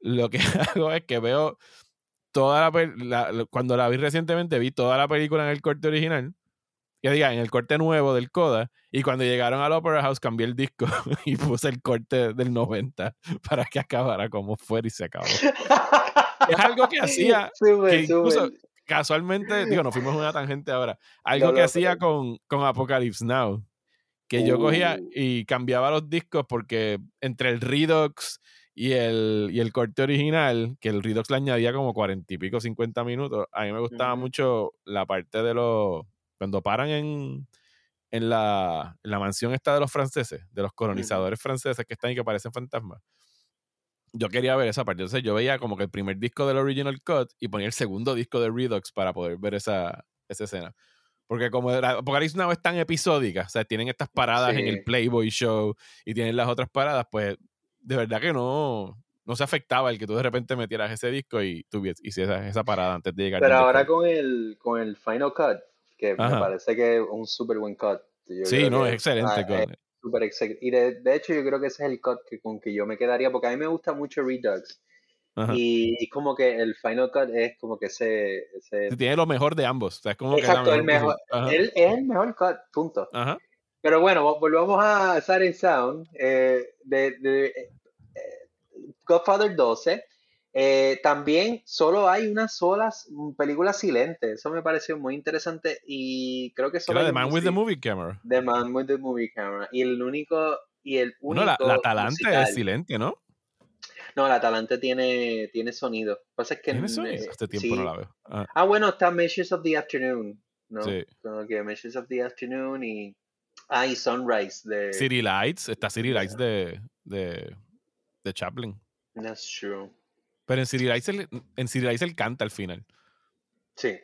Speaker 1: lo que hago es que veo toda la, la- cuando la vi recientemente vi toda la película en el corte original, que diga, en el corte nuevo del Coda, y cuando llegaron al Opera House cambié el disco y puse el corte del 90 para que acabara como fuera y se acabó. Es algo que hacía
Speaker 2: Súper,
Speaker 1: que incluso- casualmente, digo, nos fuimos una tangente ahora. Algo
Speaker 2: No,
Speaker 1: que
Speaker 2: no,
Speaker 1: hacía con, con Apocalypse Now. Que yo cogía
Speaker 2: Uh.
Speaker 1: y cambiaba los discos porque entre el Redux y el, y el corte original, que el Redux le añadía como cuarenta y pico, 50 minutos, a mí me gustaba mucho la parte de los. Cuando paran en, en, la, en la mansión esta de los franceses, de los colonizadores franceses que están ahí que parecen fantasmas. Yo quería ver esa parte. Entonces yo veía como que el primer disco del Original Cut y ponía el segundo disco de Redux para poder ver esa, esa escena. Porque como la Apocalypse Now es tan episódica, o sea, tienen estas paradas en el Playboy Show y tienen las otras paradas, pues de verdad que no, no se afectaba el que tú de repente metieras ese disco y tuvieras hicieras esa parada antes de llegar.
Speaker 2: Pero ahora con el, con el Final Cut, que
Speaker 1: Ajá.
Speaker 2: me parece que es un súper buen cut. Yo
Speaker 1: Sí, no, es excelente.
Speaker 2: ah, es ex- Y de, de hecho yo creo que ese es el cut que, con que yo me quedaría, porque a mí me gusta mucho Redux. Y, y como que el Final Cut es como que ese... ese
Speaker 1: Tiene lo mejor de ambos. O sea, es como
Speaker 2: Exacto,
Speaker 1: que es
Speaker 2: el mejor, él es el mejor cut, punto.
Speaker 1: Ajá.
Speaker 2: Pero bueno, vo- volvamos a Siren Sound. eh, de, de, eh, eh, Godfather 12. eh, también solo hay unas solas mm, películas silentes. Eso me pareció muy interesante y creo que
Speaker 1: Que
Speaker 2: solo
Speaker 1: era The Man with the Movie Camera.
Speaker 2: The Man with the Movie Camera. Y el único y el único.
Speaker 1: No, la, la Atalante es excelente, ¿no?
Speaker 2: No, la Atalante tiene, tiene sonido. Pasa es que
Speaker 1: ¿Tiene sonido? Este tiempo no la veo. Ah.
Speaker 2: ah, bueno, está Measures of the Afternoon. ¿no?
Speaker 1: Sí.
Speaker 2: Como que Measures of the Afternoon y. Ah, y Sunrise de.
Speaker 1: City Lights, está City Lights de, de, de Chaplin.
Speaker 2: That's true.
Speaker 1: Pero en City Lights él, en City Lights él canta al final.
Speaker 2: Sí.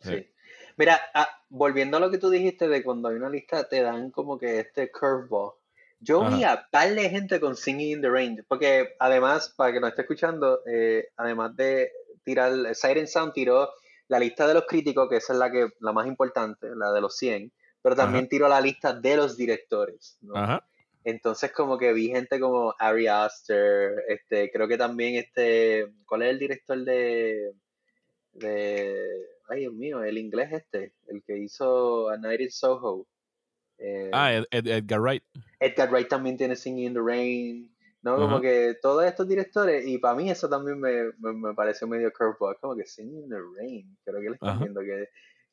Speaker 1: Sí.
Speaker 2: Sí. Mira, ah, volviendo a lo que tú dijiste de cuando hay una lista, te dan como que este curveball. Yo vi a par de gente con Singing in the Rain, porque además, para que nos esté escuchando, eh, además de tirar, Siren Sound tiró la lista de los críticos, que esa es la que la más importante, la de los 100, pero también tiró la lista de los directores. ¿no?
Speaker 1: Ajá.
Speaker 2: Entonces como que vi gente como Ari Aster, este, creo que también este, ¿cuál es el director de, de, ay Dios mío, el inglés este, el que hizo A Night in Soho? Eh,
Speaker 1: Ah, Ed- Ed- Edgar Wright.
Speaker 2: Edgar Wright también tiene Singing in the Rain, ¿no? Como que todos estos directores, y para mí eso también me, me, me pareció medio curveball, como que Singing in the Rain, creo que le están
Speaker 1: Ajá.
Speaker 2: viendo que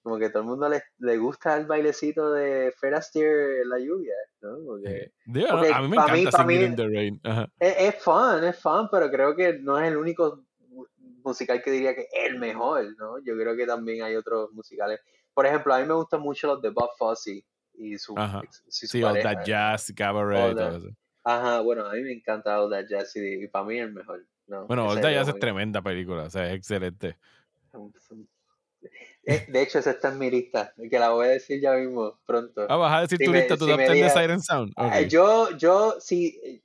Speaker 2: como que todo el mundo le, le gusta el bailecito de Fred Astaire en la lluvia, ¿no? Porque
Speaker 1: a mí me
Speaker 2: mí-
Speaker 1: encanta Singing
Speaker 2: mí-
Speaker 1: in the Rain. Ajá.
Speaker 2: Es, es fun, es fun, pero creo que no es el único mu- musical que diría que es el mejor, ¿no? Yo creo que también hay otros musicales. Por ejemplo, a mí me gustan mucho los de Bob Fosse y su,
Speaker 1: Ajá. Sí, All
Speaker 2: pareja.
Speaker 1: That Jazz, Cabaret
Speaker 2: All
Speaker 1: y todo eso.
Speaker 2: Ajá, bueno, a mí me encanta All That Jazz y, y para mí es el mejor. ¿no?
Speaker 1: Bueno, All That Jazz es tremenda película, o sea, es excelente.
Speaker 2: De hecho, esa está en mi lista, que la voy a decir ya mismo, pronto.
Speaker 1: Ah, vas a decir
Speaker 2: Si
Speaker 1: tu
Speaker 2: me-
Speaker 1: lista, tu
Speaker 2: si
Speaker 1: top
Speaker 2: me
Speaker 1: 10 de Siren Sound.
Speaker 2: Ah, Yo, yo, sí. eh,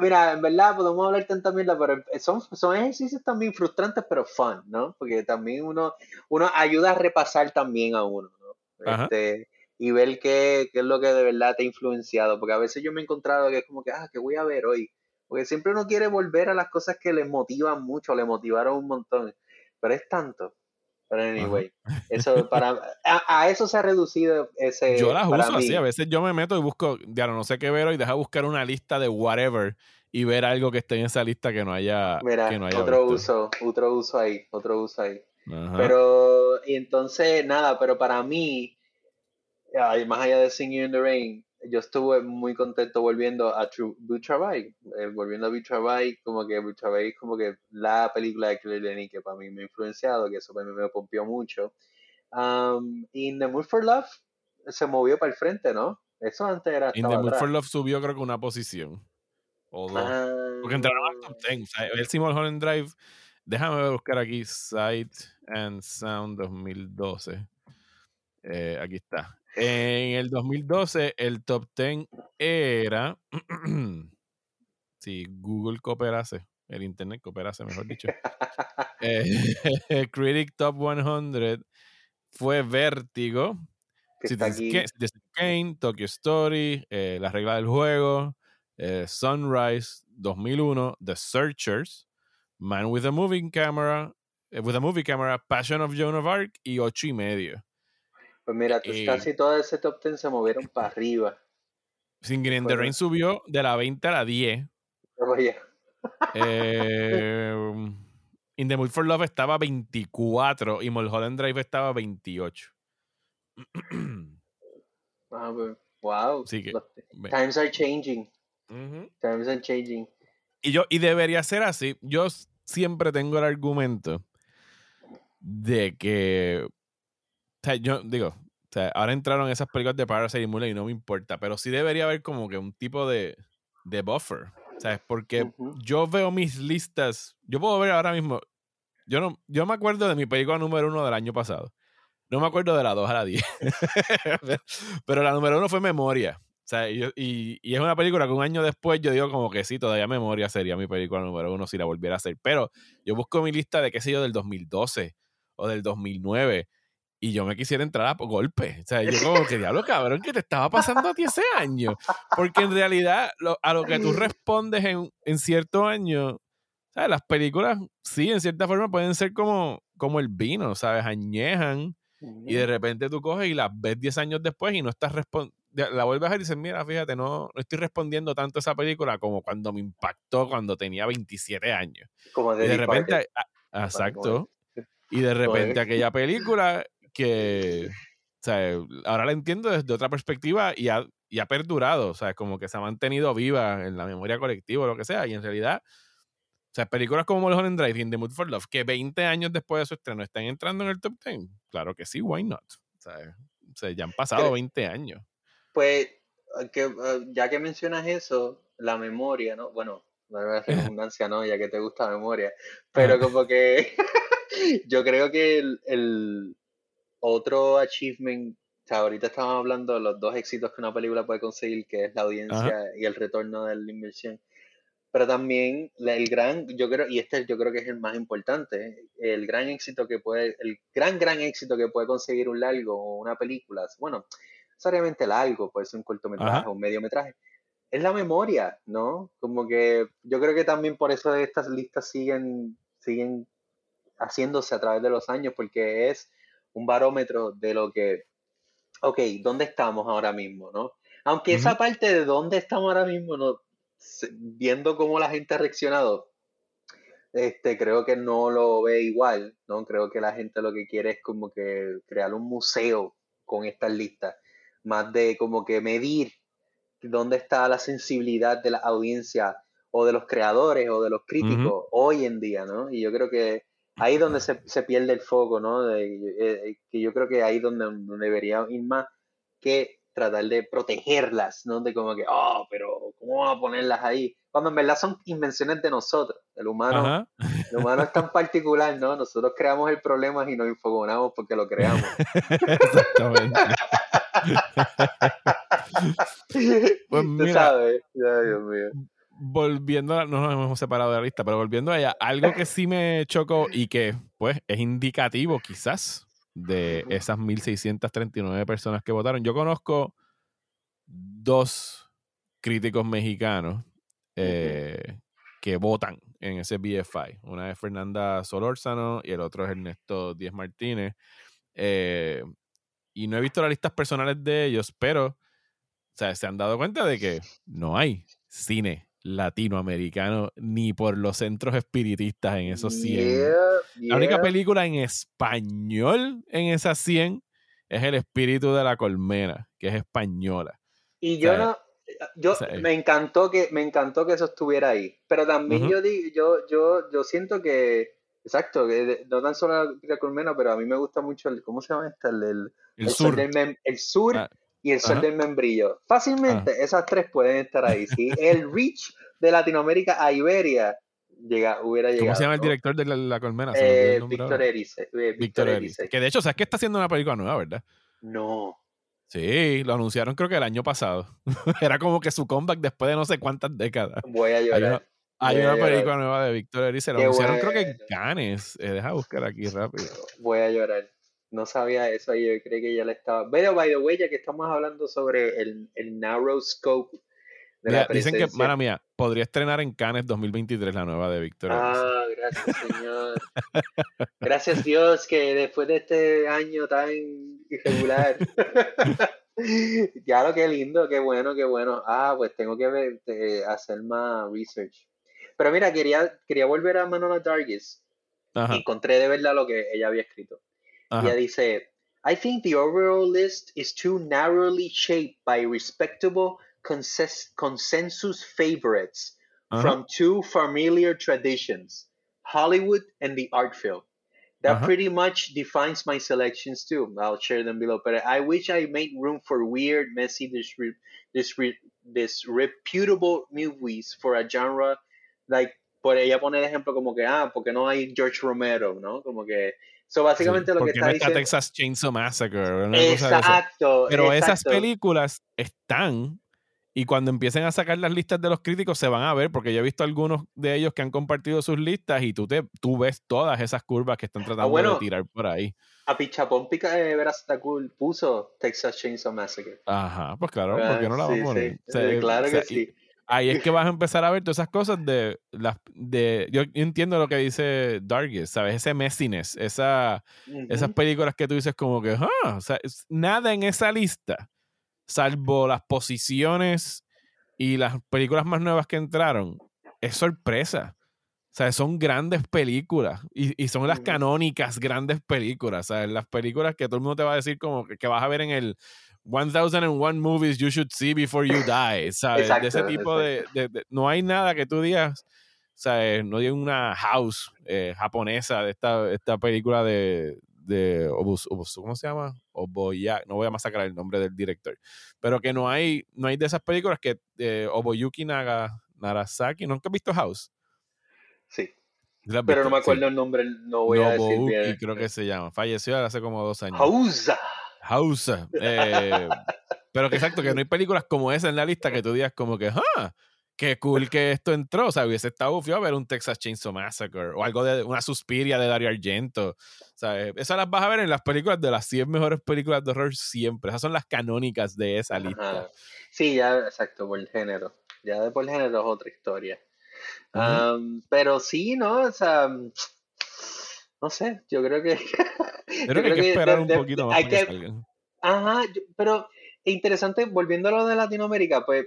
Speaker 2: Mira, en verdad podemos hablar tanta mierda, pero son, son ejercicios también frustrantes, pero fun, ¿no? Porque también uno, uno ayuda a repasar también a uno, ¿no? Este, y ver qué, qué es lo que de verdad te ha influenciado. Porque a veces yo me he encontrado que es como que, ah, ¿qué voy a ver hoy? Porque siempre uno quiere volver a las cosas que le motivan mucho, le motivaron un montón. Pero es tanto. Pero anyway, eso para a, a eso se ha reducido ese
Speaker 1: Yo las
Speaker 2: para
Speaker 1: uso así, a veces yo me meto y busco, ya no sé qué ver hoy, deja buscar una lista de whatever y ver algo que esté en esa lista que no haya,
Speaker 2: Mira,
Speaker 1: que no haya
Speaker 2: otro
Speaker 1: visto.
Speaker 2: uso, otro uso ahí, otro uso ahí.
Speaker 1: Ajá.
Speaker 2: Pero, y entonces, nada, pero para mí, más allá de Singing in the Rain, yo estuve muy contento volviendo a Travail, eh, volviendo a Travail, como que Travail es como que la película de Claire Denis que para mí me ha influenciado, que eso para mí me pompió mucho. Um, y In the Mood for Love se movió para el frente, ¿no? Eso antes era
Speaker 1: In the Mood
Speaker 2: atrás.
Speaker 1: for Love subió creo que una posición. O dos.
Speaker 2: Ah,
Speaker 1: Porque entraron al top 10. O sea, el Simon Holland Drive. Déjame buscar aquí Sight and Sound 2012. Eh, aquí está. En el 2012, el top 10 era. si Google cooperase, el Internet cooperase, mejor dicho. Eh, Critic Top 100 fue Vértigo. Citizen. Kane, Tokyo Story, eh, Las reglas del juego, eh, Sunrise 2001, The Searchers, Man with a Moving Camera, eh, with a Movie Camera, Passion of Joan of Arc y ocho y medio.
Speaker 2: Pues mira, tú-
Speaker 1: eh,
Speaker 2: casi todo ese top 10 se movieron para arriba.
Speaker 1: Singing in the
Speaker 2: Bueno.
Speaker 1: Rain subió de la 20 a la 10.
Speaker 2: Oye,
Speaker 1: Eh, in the Mood for Love estaba 24 y Mulholland Drive estaba 28.
Speaker 2: ah, pues, wow.
Speaker 1: Que, ve.
Speaker 2: times are changing. Times are changing.
Speaker 1: Y yo, y debería ser así. Yo siempre tengo el argumento de que. Sea, yo digo, o sea, ahora entraron esas películas de Parasite y Mulan y no me importa, pero sí debería haber como que un tipo de, de buffer. ¿Sabes? Porque
Speaker 2: Ujú.
Speaker 1: yo veo mis listas. Yo puedo ver ahora mismo. Yo no, yo me acuerdo de mi película número uno del año pasado. No me acuerdo de la 2 a la 10. Pero la número uno fue Memoria. O sea, y, y- y es una película que un año después yo digo como que sí, todavía Memoria sería mi película número uno si la volviera a hacer. Pero yo busco mi lista de, qué sé yo, del 2012 o del 2009 y yo me quisiera entrar a golpe. O sea, yo como que diablo, cabrón, ¿qué te estaba pasando a ti ese año? Porque en realidad lo- a lo que tú respondes en, en cierto año, ¿sabes? Las películas sí, en cierta forma pueden ser como, como el vino, ¿sabes? Añejan y de repente tú coges y las ves 10 años después y no estás respondiendo. La vuelves a ver y dices, mira, fíjate, no, no estoy respondiendo tanto a esa película como cuando me impactó cuando tenía 27 años.
Speaker 2: Como
Speaker 1: Y de repente, a- exacto, y de repente aquella película que, o sea, ahora la entiendo desde otra perspectiva y ha y ha perdurado, o sea, como que se ha mantenido viva en la memoria colectiva o lo que sea, y en realidad, o sea, películas como Mulholland Drive y The Mood for Love, que 20 años después de su estreno están entrando en el top 10, claro que sí, why not? O sea, ya han pasado 20 años.
Speaker 2: Pues, que, ya que mencionas eso, la memoria, ¿no? Bueno, la redundancia, ¿no? Ya que te gusta la memoria, pero como que yo creo que el otro achievement ahorita estamos hablando de los dos éxitos que una película puede conseguir, que es la audiencia y el retorno de la inversión. Pero también el gran, yo creo, y este yo creo que es el más importante, el gran éxito que puede, el gran, gran éxito que puede conseguir un largo o una película, bueno, necesariamente largo, puede ser un cortometraje o un mediometraje, es la memoria, ¿no? Como que yo creo que también por eso estas listas siguen, siguen haciéndose a través de los años, porque es un barómetro de lo que ok, ¿dónde estamos ahora mismo, no? Aunque esa parte de dónde estamos ahora mismo, no, viendo cómo la gente ha reaccionado, este, creo que no lo ve igual, ¿no? Creo que la gente lo que quiere es como que crear un museo con estas listas, más de como que medir dónde está la sensibilidad de la audiencia o de los creadores o de los críticos hoy en día, ¿no? Y yo creo que ahí donde se, se, pierde el foco, ¿no? De, eh, que yo creo que ahí donde, donde debería ir más que tratar de protegerlas, ¿no? De como que, oh, pero ¿cómo vamos a ponerlas ahí? Cuando en verdad son invenciones de nosotros. El humano, el humano es tan particular, ¿no? Nosotros creamos el problema y nos infogonamos porque lo creamos. Exactamente.
Speaker 1: pues mira, sabes? Ay, Dios mío volviendo, no nos hemos separado de la lista, pero volviendo a ella, algo que sí me chocó y que pues es indicativo quizás de esas 1639 personas que votaron. Yo conozco dos críticos mexicanos eh, que votan en ese BFI. Una es Fernanda Solórzano y el otro es Ernesto Díez Martínez. Eh, y no he visto las listas personales de ellos, pero se han dado cuenta de que no hay cine latinoamericano ni por los centros espiritistas en esos 100. La única película en español en esas 100 es El espíritu de la colmena, que es española.
Speaker 2: Y yo no yo me encantó que me encantó que eso estuviera ahí, pero también yo digo yo yo yo siento que exacto, que no tan solo la, colmena, pero a mí me gusta mucho el ¿cómo se llama esta? El, el, sur, el sur ah, y el sol del membrillo. Fácilmente esas tres pueden estar ahí. Si el reach de Latinoamérica a Iberia llega, hubiera llegado.
Speaker 1: ¿Cómo se llama el director de La, Colmena?
Speaker 2: Eh, Víctor Erice.
Speaker 1: Eh, Víctor Erice. Que de hecho, ¿sabes que está haciendo una película nueva, verdad?
Speaker 2: No.
Speaker 1: Sí, lo anunciaron creo que el año pasado. Era como que su comeback después de no sé cuántas décadas.
Speaker 2: Voy a llorar.
Speaker 1: Hay una, película nueva de Víctor Erice. Lo anunciaron creo que en Cannes. Eh, deja buscar aquí rápido.
Speaker 2: Voy a llorar. No sabía eso y yo creí que ya le estaba. Pero, by the way, ya que estamos hablando sobre el, el narrow scope de la
Speaker 1: Dicen que, mala mía, podría estrenar en Cannes 2023 la nueva de Víctor.
Speaker 2: Ah, gracias, señor. gracias, Dios, que después de este año tan irregular. ya lo que lindo, qué bueno, qué bueno. Ah, pues tengo que ver, hacer más research. Pero mira, quería, quería volver a Manola Dargis. Encontré de verdad lo que ella había escrito. Ella dice, I think the overall list is too narrowly shaped by respectable consensus favorites from two familiar traditions, Hollywood and the art film. That pretty much defines my selections too. I'll share them below. But I wish I made room for weird, messy, disre- disre- disreputable movies for a genre like. Por ella pone el ejemplo como que, ah, porque no hay George Romero, ¿no? Como que So, básicamente lo que está, no está
Speaker 1: Texas Chainsaw Massacre.
Speaker 2: exacto.
Speaker 1: Pero esas películas están y cuando empiecen a sacar las listas de los críticos se van a ver, porque yo he visto algunos de ellos que han compartido sus listas y tú, te, tú ves todas esas curvas que están ah, tratando de tirar por ahí.
Speaker 2: A Pichapón Pica de Veras puso Texas Chainsaw Massacre.
Speaker 1: Ajá, pues claro, ¿por qué no la
Speaker 2: vamos
Speaker 1: a poner?
Speaker 2: claro que sí
Speaker 1: ahí es que vas a empezar a ver todas esas cosas de las de yo entiendo lo que dice Dargis, ¿sabes? Ese messiness, esa, esas películas que tú dices como que, ah, o sea, nada en esa lista, salvo las posiciones y las películas más nuevas que entraron, es sorpresa. O sea, son grandes películas y, y son las canónicas grandes películas, ¿sabes? Las películas que todo el mundo te va a decir como que, que vas a ver en el 1001 movies you should see before you die, ¿sabes? de ese tipo de, No hay nada que tú digas, ¿sabes? No hay una house eh, japonesa de esta, esta película de, de ¿cómo se llama? Oboya, no voy a masacrar el nombre del director, pero que no hay, no hay de esas películas que eh, Oboyuki Naga, Narasaki, ¿nunca has visto House?
Speaker 2: Sí. Pero no me acuerdo el nombre, no voy a decir bien.
Speaker 1: creo que se llama. Falleció hace como dos años.
Speaker 2: House.
Speaker 1: House. Eh, pero que exacto, que no hay películas como esa en la lista que tú digas como que, ¡ah! qué cool que esto entró. O sea, hubiese estado bufio a ver un Texas Chainsaw Massacre o algo de una Suspiria de Dario Argento. O sea, esas las vas a ver en las películas de las 100 mejores películas de horror siempre. Esas son las canónicas de esa lista.
Speaker 2: Sí, ya, exacto, por el género. Ya de por el género es otra historia. pero sí, ¿no? O sea, no sé, yo creo que...
Speaker 1: creo que hay que esperar un poquito más.
Speaker 2: Ajá, pero interesante, volviendo a lo de Latinoamérica, pues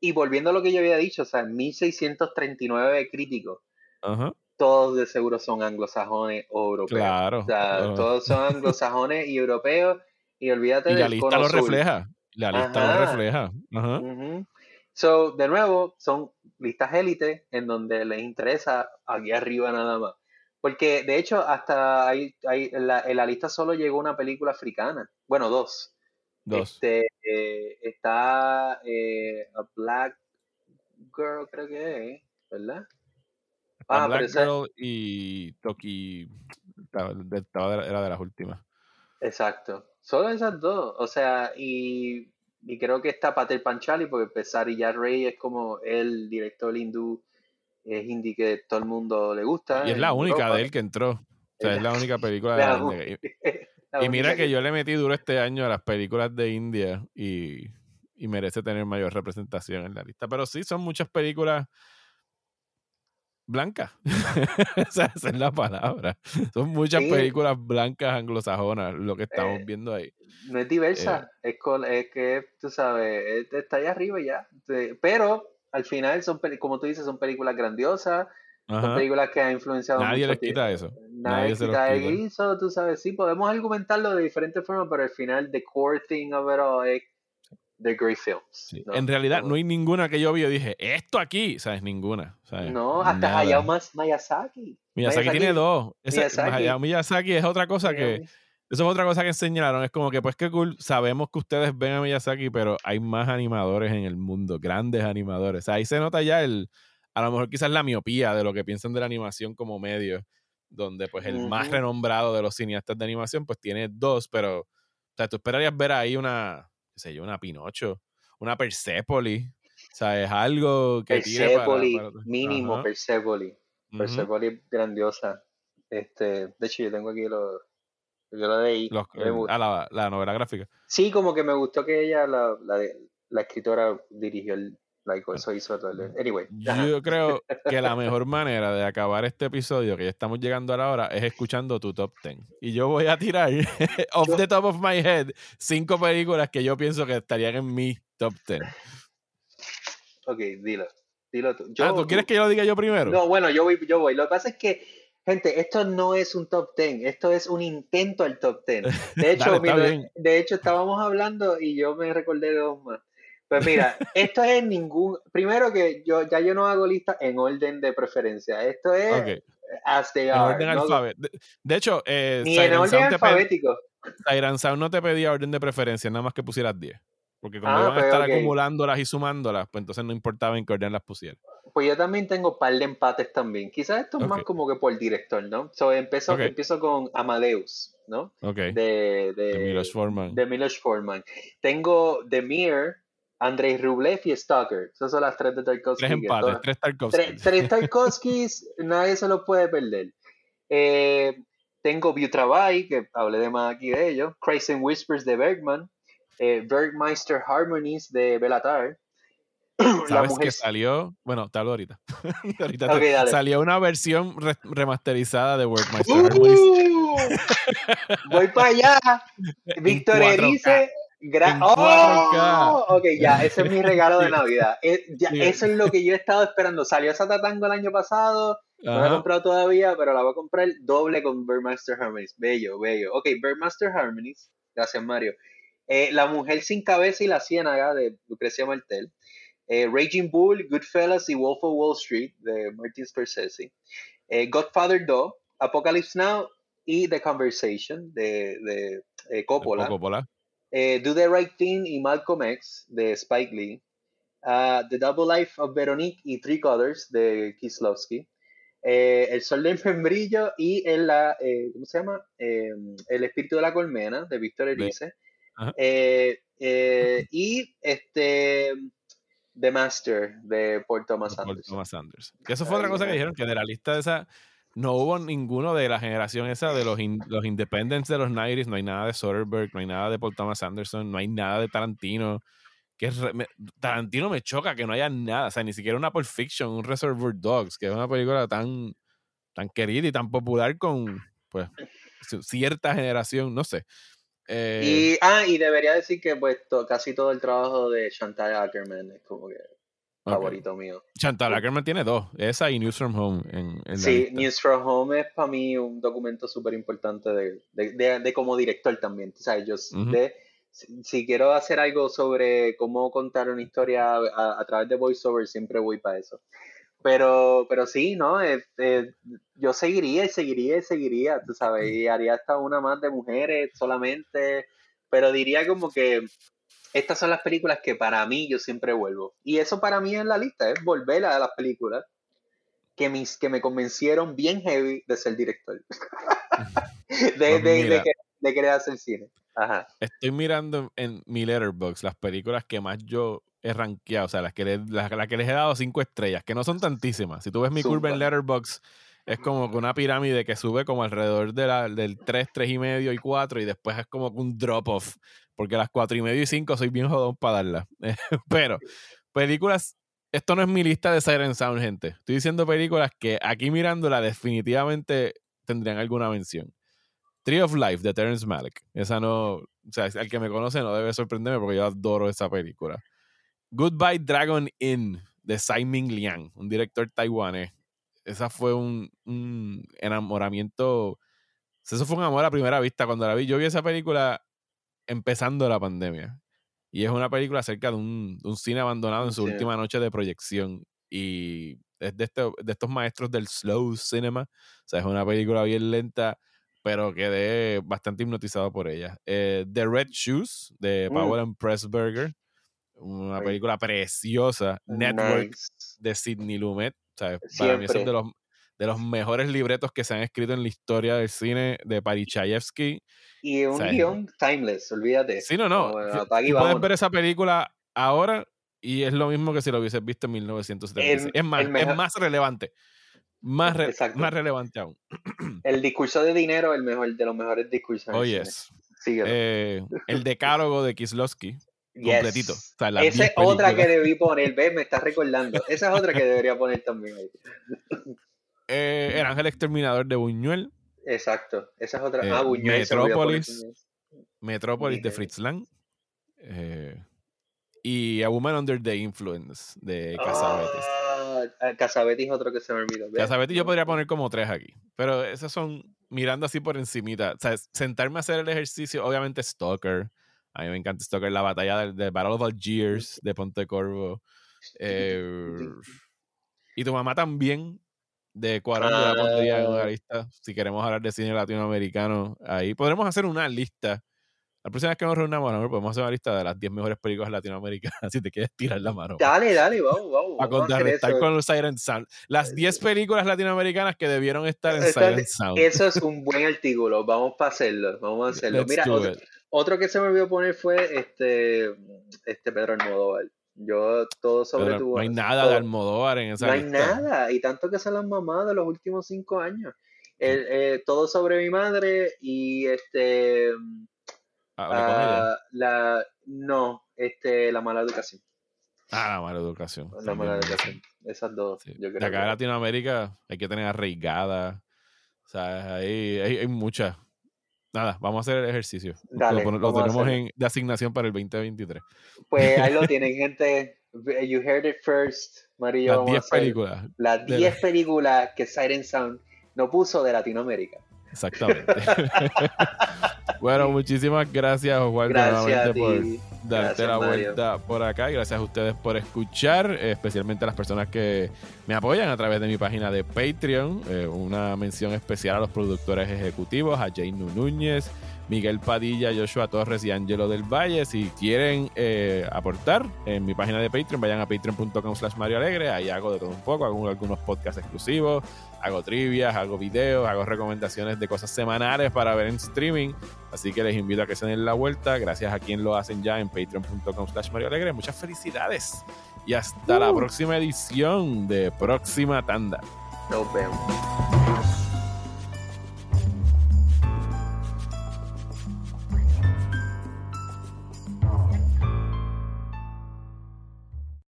Speaker 2: y volviendo a lo que yo había dicho, o sea, 1639 críticos. Todos de seguro son anglosajones o europeos. Claro. O sea, todos son anglosajones y europeos. Y olvídate
Speaker 1: y la lista lo refleja. La lista lo refleja. Ajá.
Speaker 2: So, de nuevo, son listas élite en donde les interesa aquí arriba nada más. Porque de hecho, hasta ahí, ahí en, la, en la lista solo llegó una película africana. Bueno, dos. Este, eh, está eh, A Black Girl, creo que es, ¿verdad?
Speaker 1: Ah, Black Girl y Toki era de las últimas.
Speaker 2: Exacto. Solo esas dos. O sea, y, y creo que está Pater Panchali, porque Pesari Rey es como el director hindú, es indie que todo el mundo le gusta.
Speaker 1: Y es la única de él que entró. O sea, es la única película de él. Y mira que yo le metí duro este año a las películas de India y, merece tener mayor representación en la lista. Pero sí, son muchas películas blancas. esa es la palabra. Son muchas películas blancas anglosajonas lo que estamos eh, viendo ahí.
Speaker 2: No es diversa, eh, es, que, tú sabes, está ahí arriba ya. Pero al final, son como tú dices, son películas grandiosas son películas que ha influenciado
Speaker 1: Nadie les quita eso.
Speaker 2: Nadie, les quita eso, tú sabes. Sí, podemos argumentarlo de diferentes formas, pero al final, the core thing of it all es the great films.
Speaker 1: En realidad, no hay ninguna que yo vi y dije, esto aquí, ¿sabes? Ninguna.
Speaker 2: No, hasta Hayao Miyazaki.
Speaker 1: Miyazaki. tiene dos. Hayao Miyazaki es otra cosa que... Eso es otra cosa que enseñaron. Es como que, pues qué cool. Sabemos que ustedes ven a Miyazaki, pero hay más animadores en el mundo, grandes animadores. O sea, ahí se nota ya el, a lo mejor quizás la miopía de lo que piensan de la animación como medio, donde pues el más renombrado de los cineastas de animación pues tiene dos, pero o sea, tú esperarías ver ahí una, qué sé yo, una Pinocho, una Persepolis, o sea, es algo que
Speaker 2: Persepolis, mínimo Persepolis, Persepolis grandiosa. Este, de hecho yo tengo aquí lo yo lo leí.
Speaker 1: ah, la, novela gráfica.
Speaker 2: Sí, como que me gustó que ella, la, la, la escritora, dirigió el, eso hizo Anyway.
Speaker 1: Yo creo que la mejor manera de acabar este episodio, que ya estamos llegando a la hora, es escuchando tu top 10. Y yo voy a tirar, off the top of my head, cinco películas que yo pienso que estarían en mi top 10.
Speaker 2: Ok, dilo. Dilo tú.
Speaker 1: ah, ¿tú quieres que yo lo diga yo primero?
Speaker 2: No, bueno, yo voy, yo voy. Lo que pasa es que, gente, esto no es un top 10, esto es un intento al top 10. De hecho, de hecho estábamos hablando y yo me recordé de dos más. Pues mira, esto es ningún. Primero que yo ya yo no hago lista en orden de preferencia. Esto es okay. as they
Speaker 1: are. orden alfabético. De, hecho, eh,
Speaker 2: ni en orden alfabético.
Speaker 1: Siren Sound no te pedía orden de preferencia, nada más que pusieras 10. Porque como ah, iban a pues, estar acumulándolas y sumándolas, pues entonces no importaba en qué orden las pusieras.
Speaker 2: Pues yo también tengo un par de empates también. Quizás esto es más como que por director, ¿no? So, empiezo, empiezo con Amadeus, ¿no?
Speaker 1: De,
Speaker 2: de,
Speaker 1: de Milos Forman.
Speaker 2: De Milos Forman. Tengo The Mirror, Andrei Rublev y Stalker. Esas son las tres de Tarkovsky.
Speaker 1: Tres empates, tres Tarkovskis.
Speaker 2: Tres, Tarkovskis, nadie se los puede perder. Eh, tengo Travai, que hablé de más aquí de ello. Crazy Whispers de Bergman. Eh, Bergmeister Harmonies de Belatar.
Speaker 1: ¿Sabes que salió? Bueno, te hablo ahorita. ahorita salió una versión remasterizada de Bergmeister Harmonies.
Speaker 2: Uh, voy para allá. Víctor Erice ¡Oh! Ok, ya, ese es mi regalo de Navidad. Eh, eso es lo que yo he estado esperando. Salió esa Tatango el año pasado, no la he comprado todavía, pero la voy a comprar doble con Birdmaster Harmonies. Bello, bello. Ok, Birdmaster Harmonies, gracias Mario. Eh, la mujer sin cabeza y la ciénaga de Lucrecia Martel. Eh, Raging Bull, Goodfellas y Wolf of Wall Street de Martin Scorsese. Eh, Godfather 2, Apocalypse Now y The Conversation de, de Coppola.
Speaker 1: Coppola.
Speaker 2: Do the Right Thing y Malcolm X de Spike Lee. Uh, the Double Life of Veronique y Three Colors de Kieslowski. el Sol del Membrillo y el, la, ¿cómo se llama? el Espíritu de la Colmena de Víctor Erice. Eh, eh, y este The Master de Paul Thomas
Speaker 1: Anderson. Que eso fue otra cosa que dijeron, que de la lista de esa no hubo ninguno de la generación esa de los, los Independents de los 90 no hay nada de Soderbergh, no hay nada de Paul Thomas Anderson, no hay nada de Tarantino. Que Tarantino me choca que no haya nada, o sea, ni siquiera una Pulp Fiction, un Reservoir Dogs, que es una película tan, tan querida y tan popular con pues cierta generación, no sé.
Speaker 2: Eh, y, ah, y debería decir que pues casi todo el trabajo de Chantal Ackerman es como que favorito mío.
Speaker 1: Chantal Ackerman tiene dos, esa y News from Home. En,
Speaker 2: sí, News from Home es para mí un documento súper importante de, de, de, como director también. O sea, yo de, si, quiero hacer algo sobre cómo contar una historia a, a través de voiceover, siempre voy para eso. Pero, pero sí, ¿no? Este, yo seguiría y seguiría y seguiría, tú sabes, y haría hasta una más de mujeres solamente, pero diría como que estas son las películas que para mí yo siempre vuelvo. Y eso para mí es la lista, es volver a las películas que, mis, que me convencieron bien heavy de ser director. de, pues de, de, querer hacer cine. Ajá.
Speaker 1: Estoy mirando en mi letterbox las películas que más yo he rankeado, o sea, las que, las, que les he dado cinco estrellas, que no son tantísimas. Si tú ves mi curva en Letterboxd, es como una pirámide que sube como alrededor de la, del 3, 3 y medio y 4 y después es como un drop off, porque las 4 y medio y 5 soy bien jodón para darlas. Pero películas, esto no es mi lista de Siren Sound, gente. Estoy diciendo películas que aquí mirándola definitivamente tendrían alguna mención. Tree of Life de Terrence Malick. Esa no, o sea, el que me conoce no debe sorprenderme porque yo adoro esa película. Goodbye Dragon Inn de Tsai Ming Liang, un director taiwanés. Esa fue un, enamoramiento. Eso fue un amor a primera vista cuando la vi. Yo vi esa película empezando la pandemia. Y es una película acerca de un, cine abandonado en su última noche de proyección. Y es de, este, de estos maestros del slow cinema. O sea, es una película bien lenta, pero quedé bastante hipnotizado por ella. Eh, The Red Shoes de mm. Powell Pressburger una película preciosa. Network de Sidney Lumet. Para mí es de los, de los mejores libretos que se han escrito en la historia del cine de Parichayevsky.
Speaker 2: Y un guion timeless, olvídate.
Speaker 1: Sí, no, no. puedes ver esa película ahora y es lo mismo que si lo hubieses visto en 1976. es, más, es más relevante. Más, más relevante aún.
Speaker 2: El discurso de dinero, el mejor de los mejores discursos.
Speaker 1: Oh, yes. Eh, el decálogo de Kislowski completito.
Speaker 2: Esa es otra que debí poner, ¿ves? Me estás recordando. Esa es otra que debería poner también ahí.
Speaker 1: Eh, el Ángel Exterminador de Buñuel.
Speaker 2: Exacto. Esa es otra. Eh, ah,
Speaker 1: Buñuel. Metrópolis. Metrópolis de Fritz Lang. Eh, y A Woman Under the Influence de Casabetes.
Speaker 2: Ah, Casabetes es otro que se me olvidó.
Speaker 1: Casabetes yo podría poner como tres aquí. Pero esas son mirando así por encimita. O sea, sentarme a hacer el ejercicio, obviamente Stalker. A mí me encanta tocar la batalla de, Battle of Algiers de Ponte Corvo. Eh, y tu mamá también, de Cuarón, de la pondría en una ah. lista. Si queremos hablar de cine latinoamericano, ahí podremos hacer una lista. La próxima vez que nos reunamos, podemos hacer una lista de las 10 mejores películas latinoamericanas, si te quieres tirar la mano.
Speaker 2: Dale, dale, vamos, vamos.
Speaker 1: A contrarrestar con los Siren Sound. Las 10 películas latinoamericanas que debieron estar en Siren Sound.
Speaker 2: Eso es un buen artículo, vamos para hacerlo, vamos a hacerlo. Mira, otro que se me olvidó poner fue este, este Pedro Almodóvar. Yo todo sobre tu.
Speaker 1: No hay nada de Almodóvar en esa
Speaker 2: No hay nada, y tanto que se las mamado de los últimos cinco años. El, eh, todo sobre mi madre y este. Ah, ah, la, no, este, la mala educación.
Speaker 1: Ah, la mala educación.
Speaker 2: La mala educación. Esas dos.
Speaker 1: Yo creo de acá en Latinoamérica hay que tener arraigada. O sea, hay, hay, hay muchas nada, vamos a hacer el ejercicio. lo, tenemos en, de asignación para el 2023.
Speaker 2: Pues ahí lo tienen, gente. You heard it first, Mario.
Speaker 1: Las 10 películas.
Speaker 2: Las 10 películas que Siren Sound no puso de Latinoamérica.
Speaker 1: Exactamente. Bueno, muchísimas gracias, Oswaldo,
Speaker 2: Gracias a
Speaker 1: nuevamente por. Darte
Speaker 2: Gracias,
Speaker 1: la
Speaker 2: Mario.
Speaker 1: vuelta por acá gracias a ustedes por escuchar, especialmente a las personas que me apoyan a través de mi página de Patreon. Eh, una mención especial a los productores ejecutivos, a Jane Núñez, Miguel Padilla, Joshua Torres y Angelo del Valle. Si quieren eh, aportar en mi página de Patreon, vayan a patreon.com slash Mario Alegre. Ahí hago de todo un poco, hago algunos podcasts exclusivos, hago trivias, hago videos, hago recomendaciones de cosas semanales para ver en streaming. Así que les invito a que se den la vuelta. Gracias a quien lo hacen ya en patreon.com slash Mario Alegre. Muchas felicidades. Y hasta la próxima edición de Próxima Tanda.
Speaker 2: Nos vemos.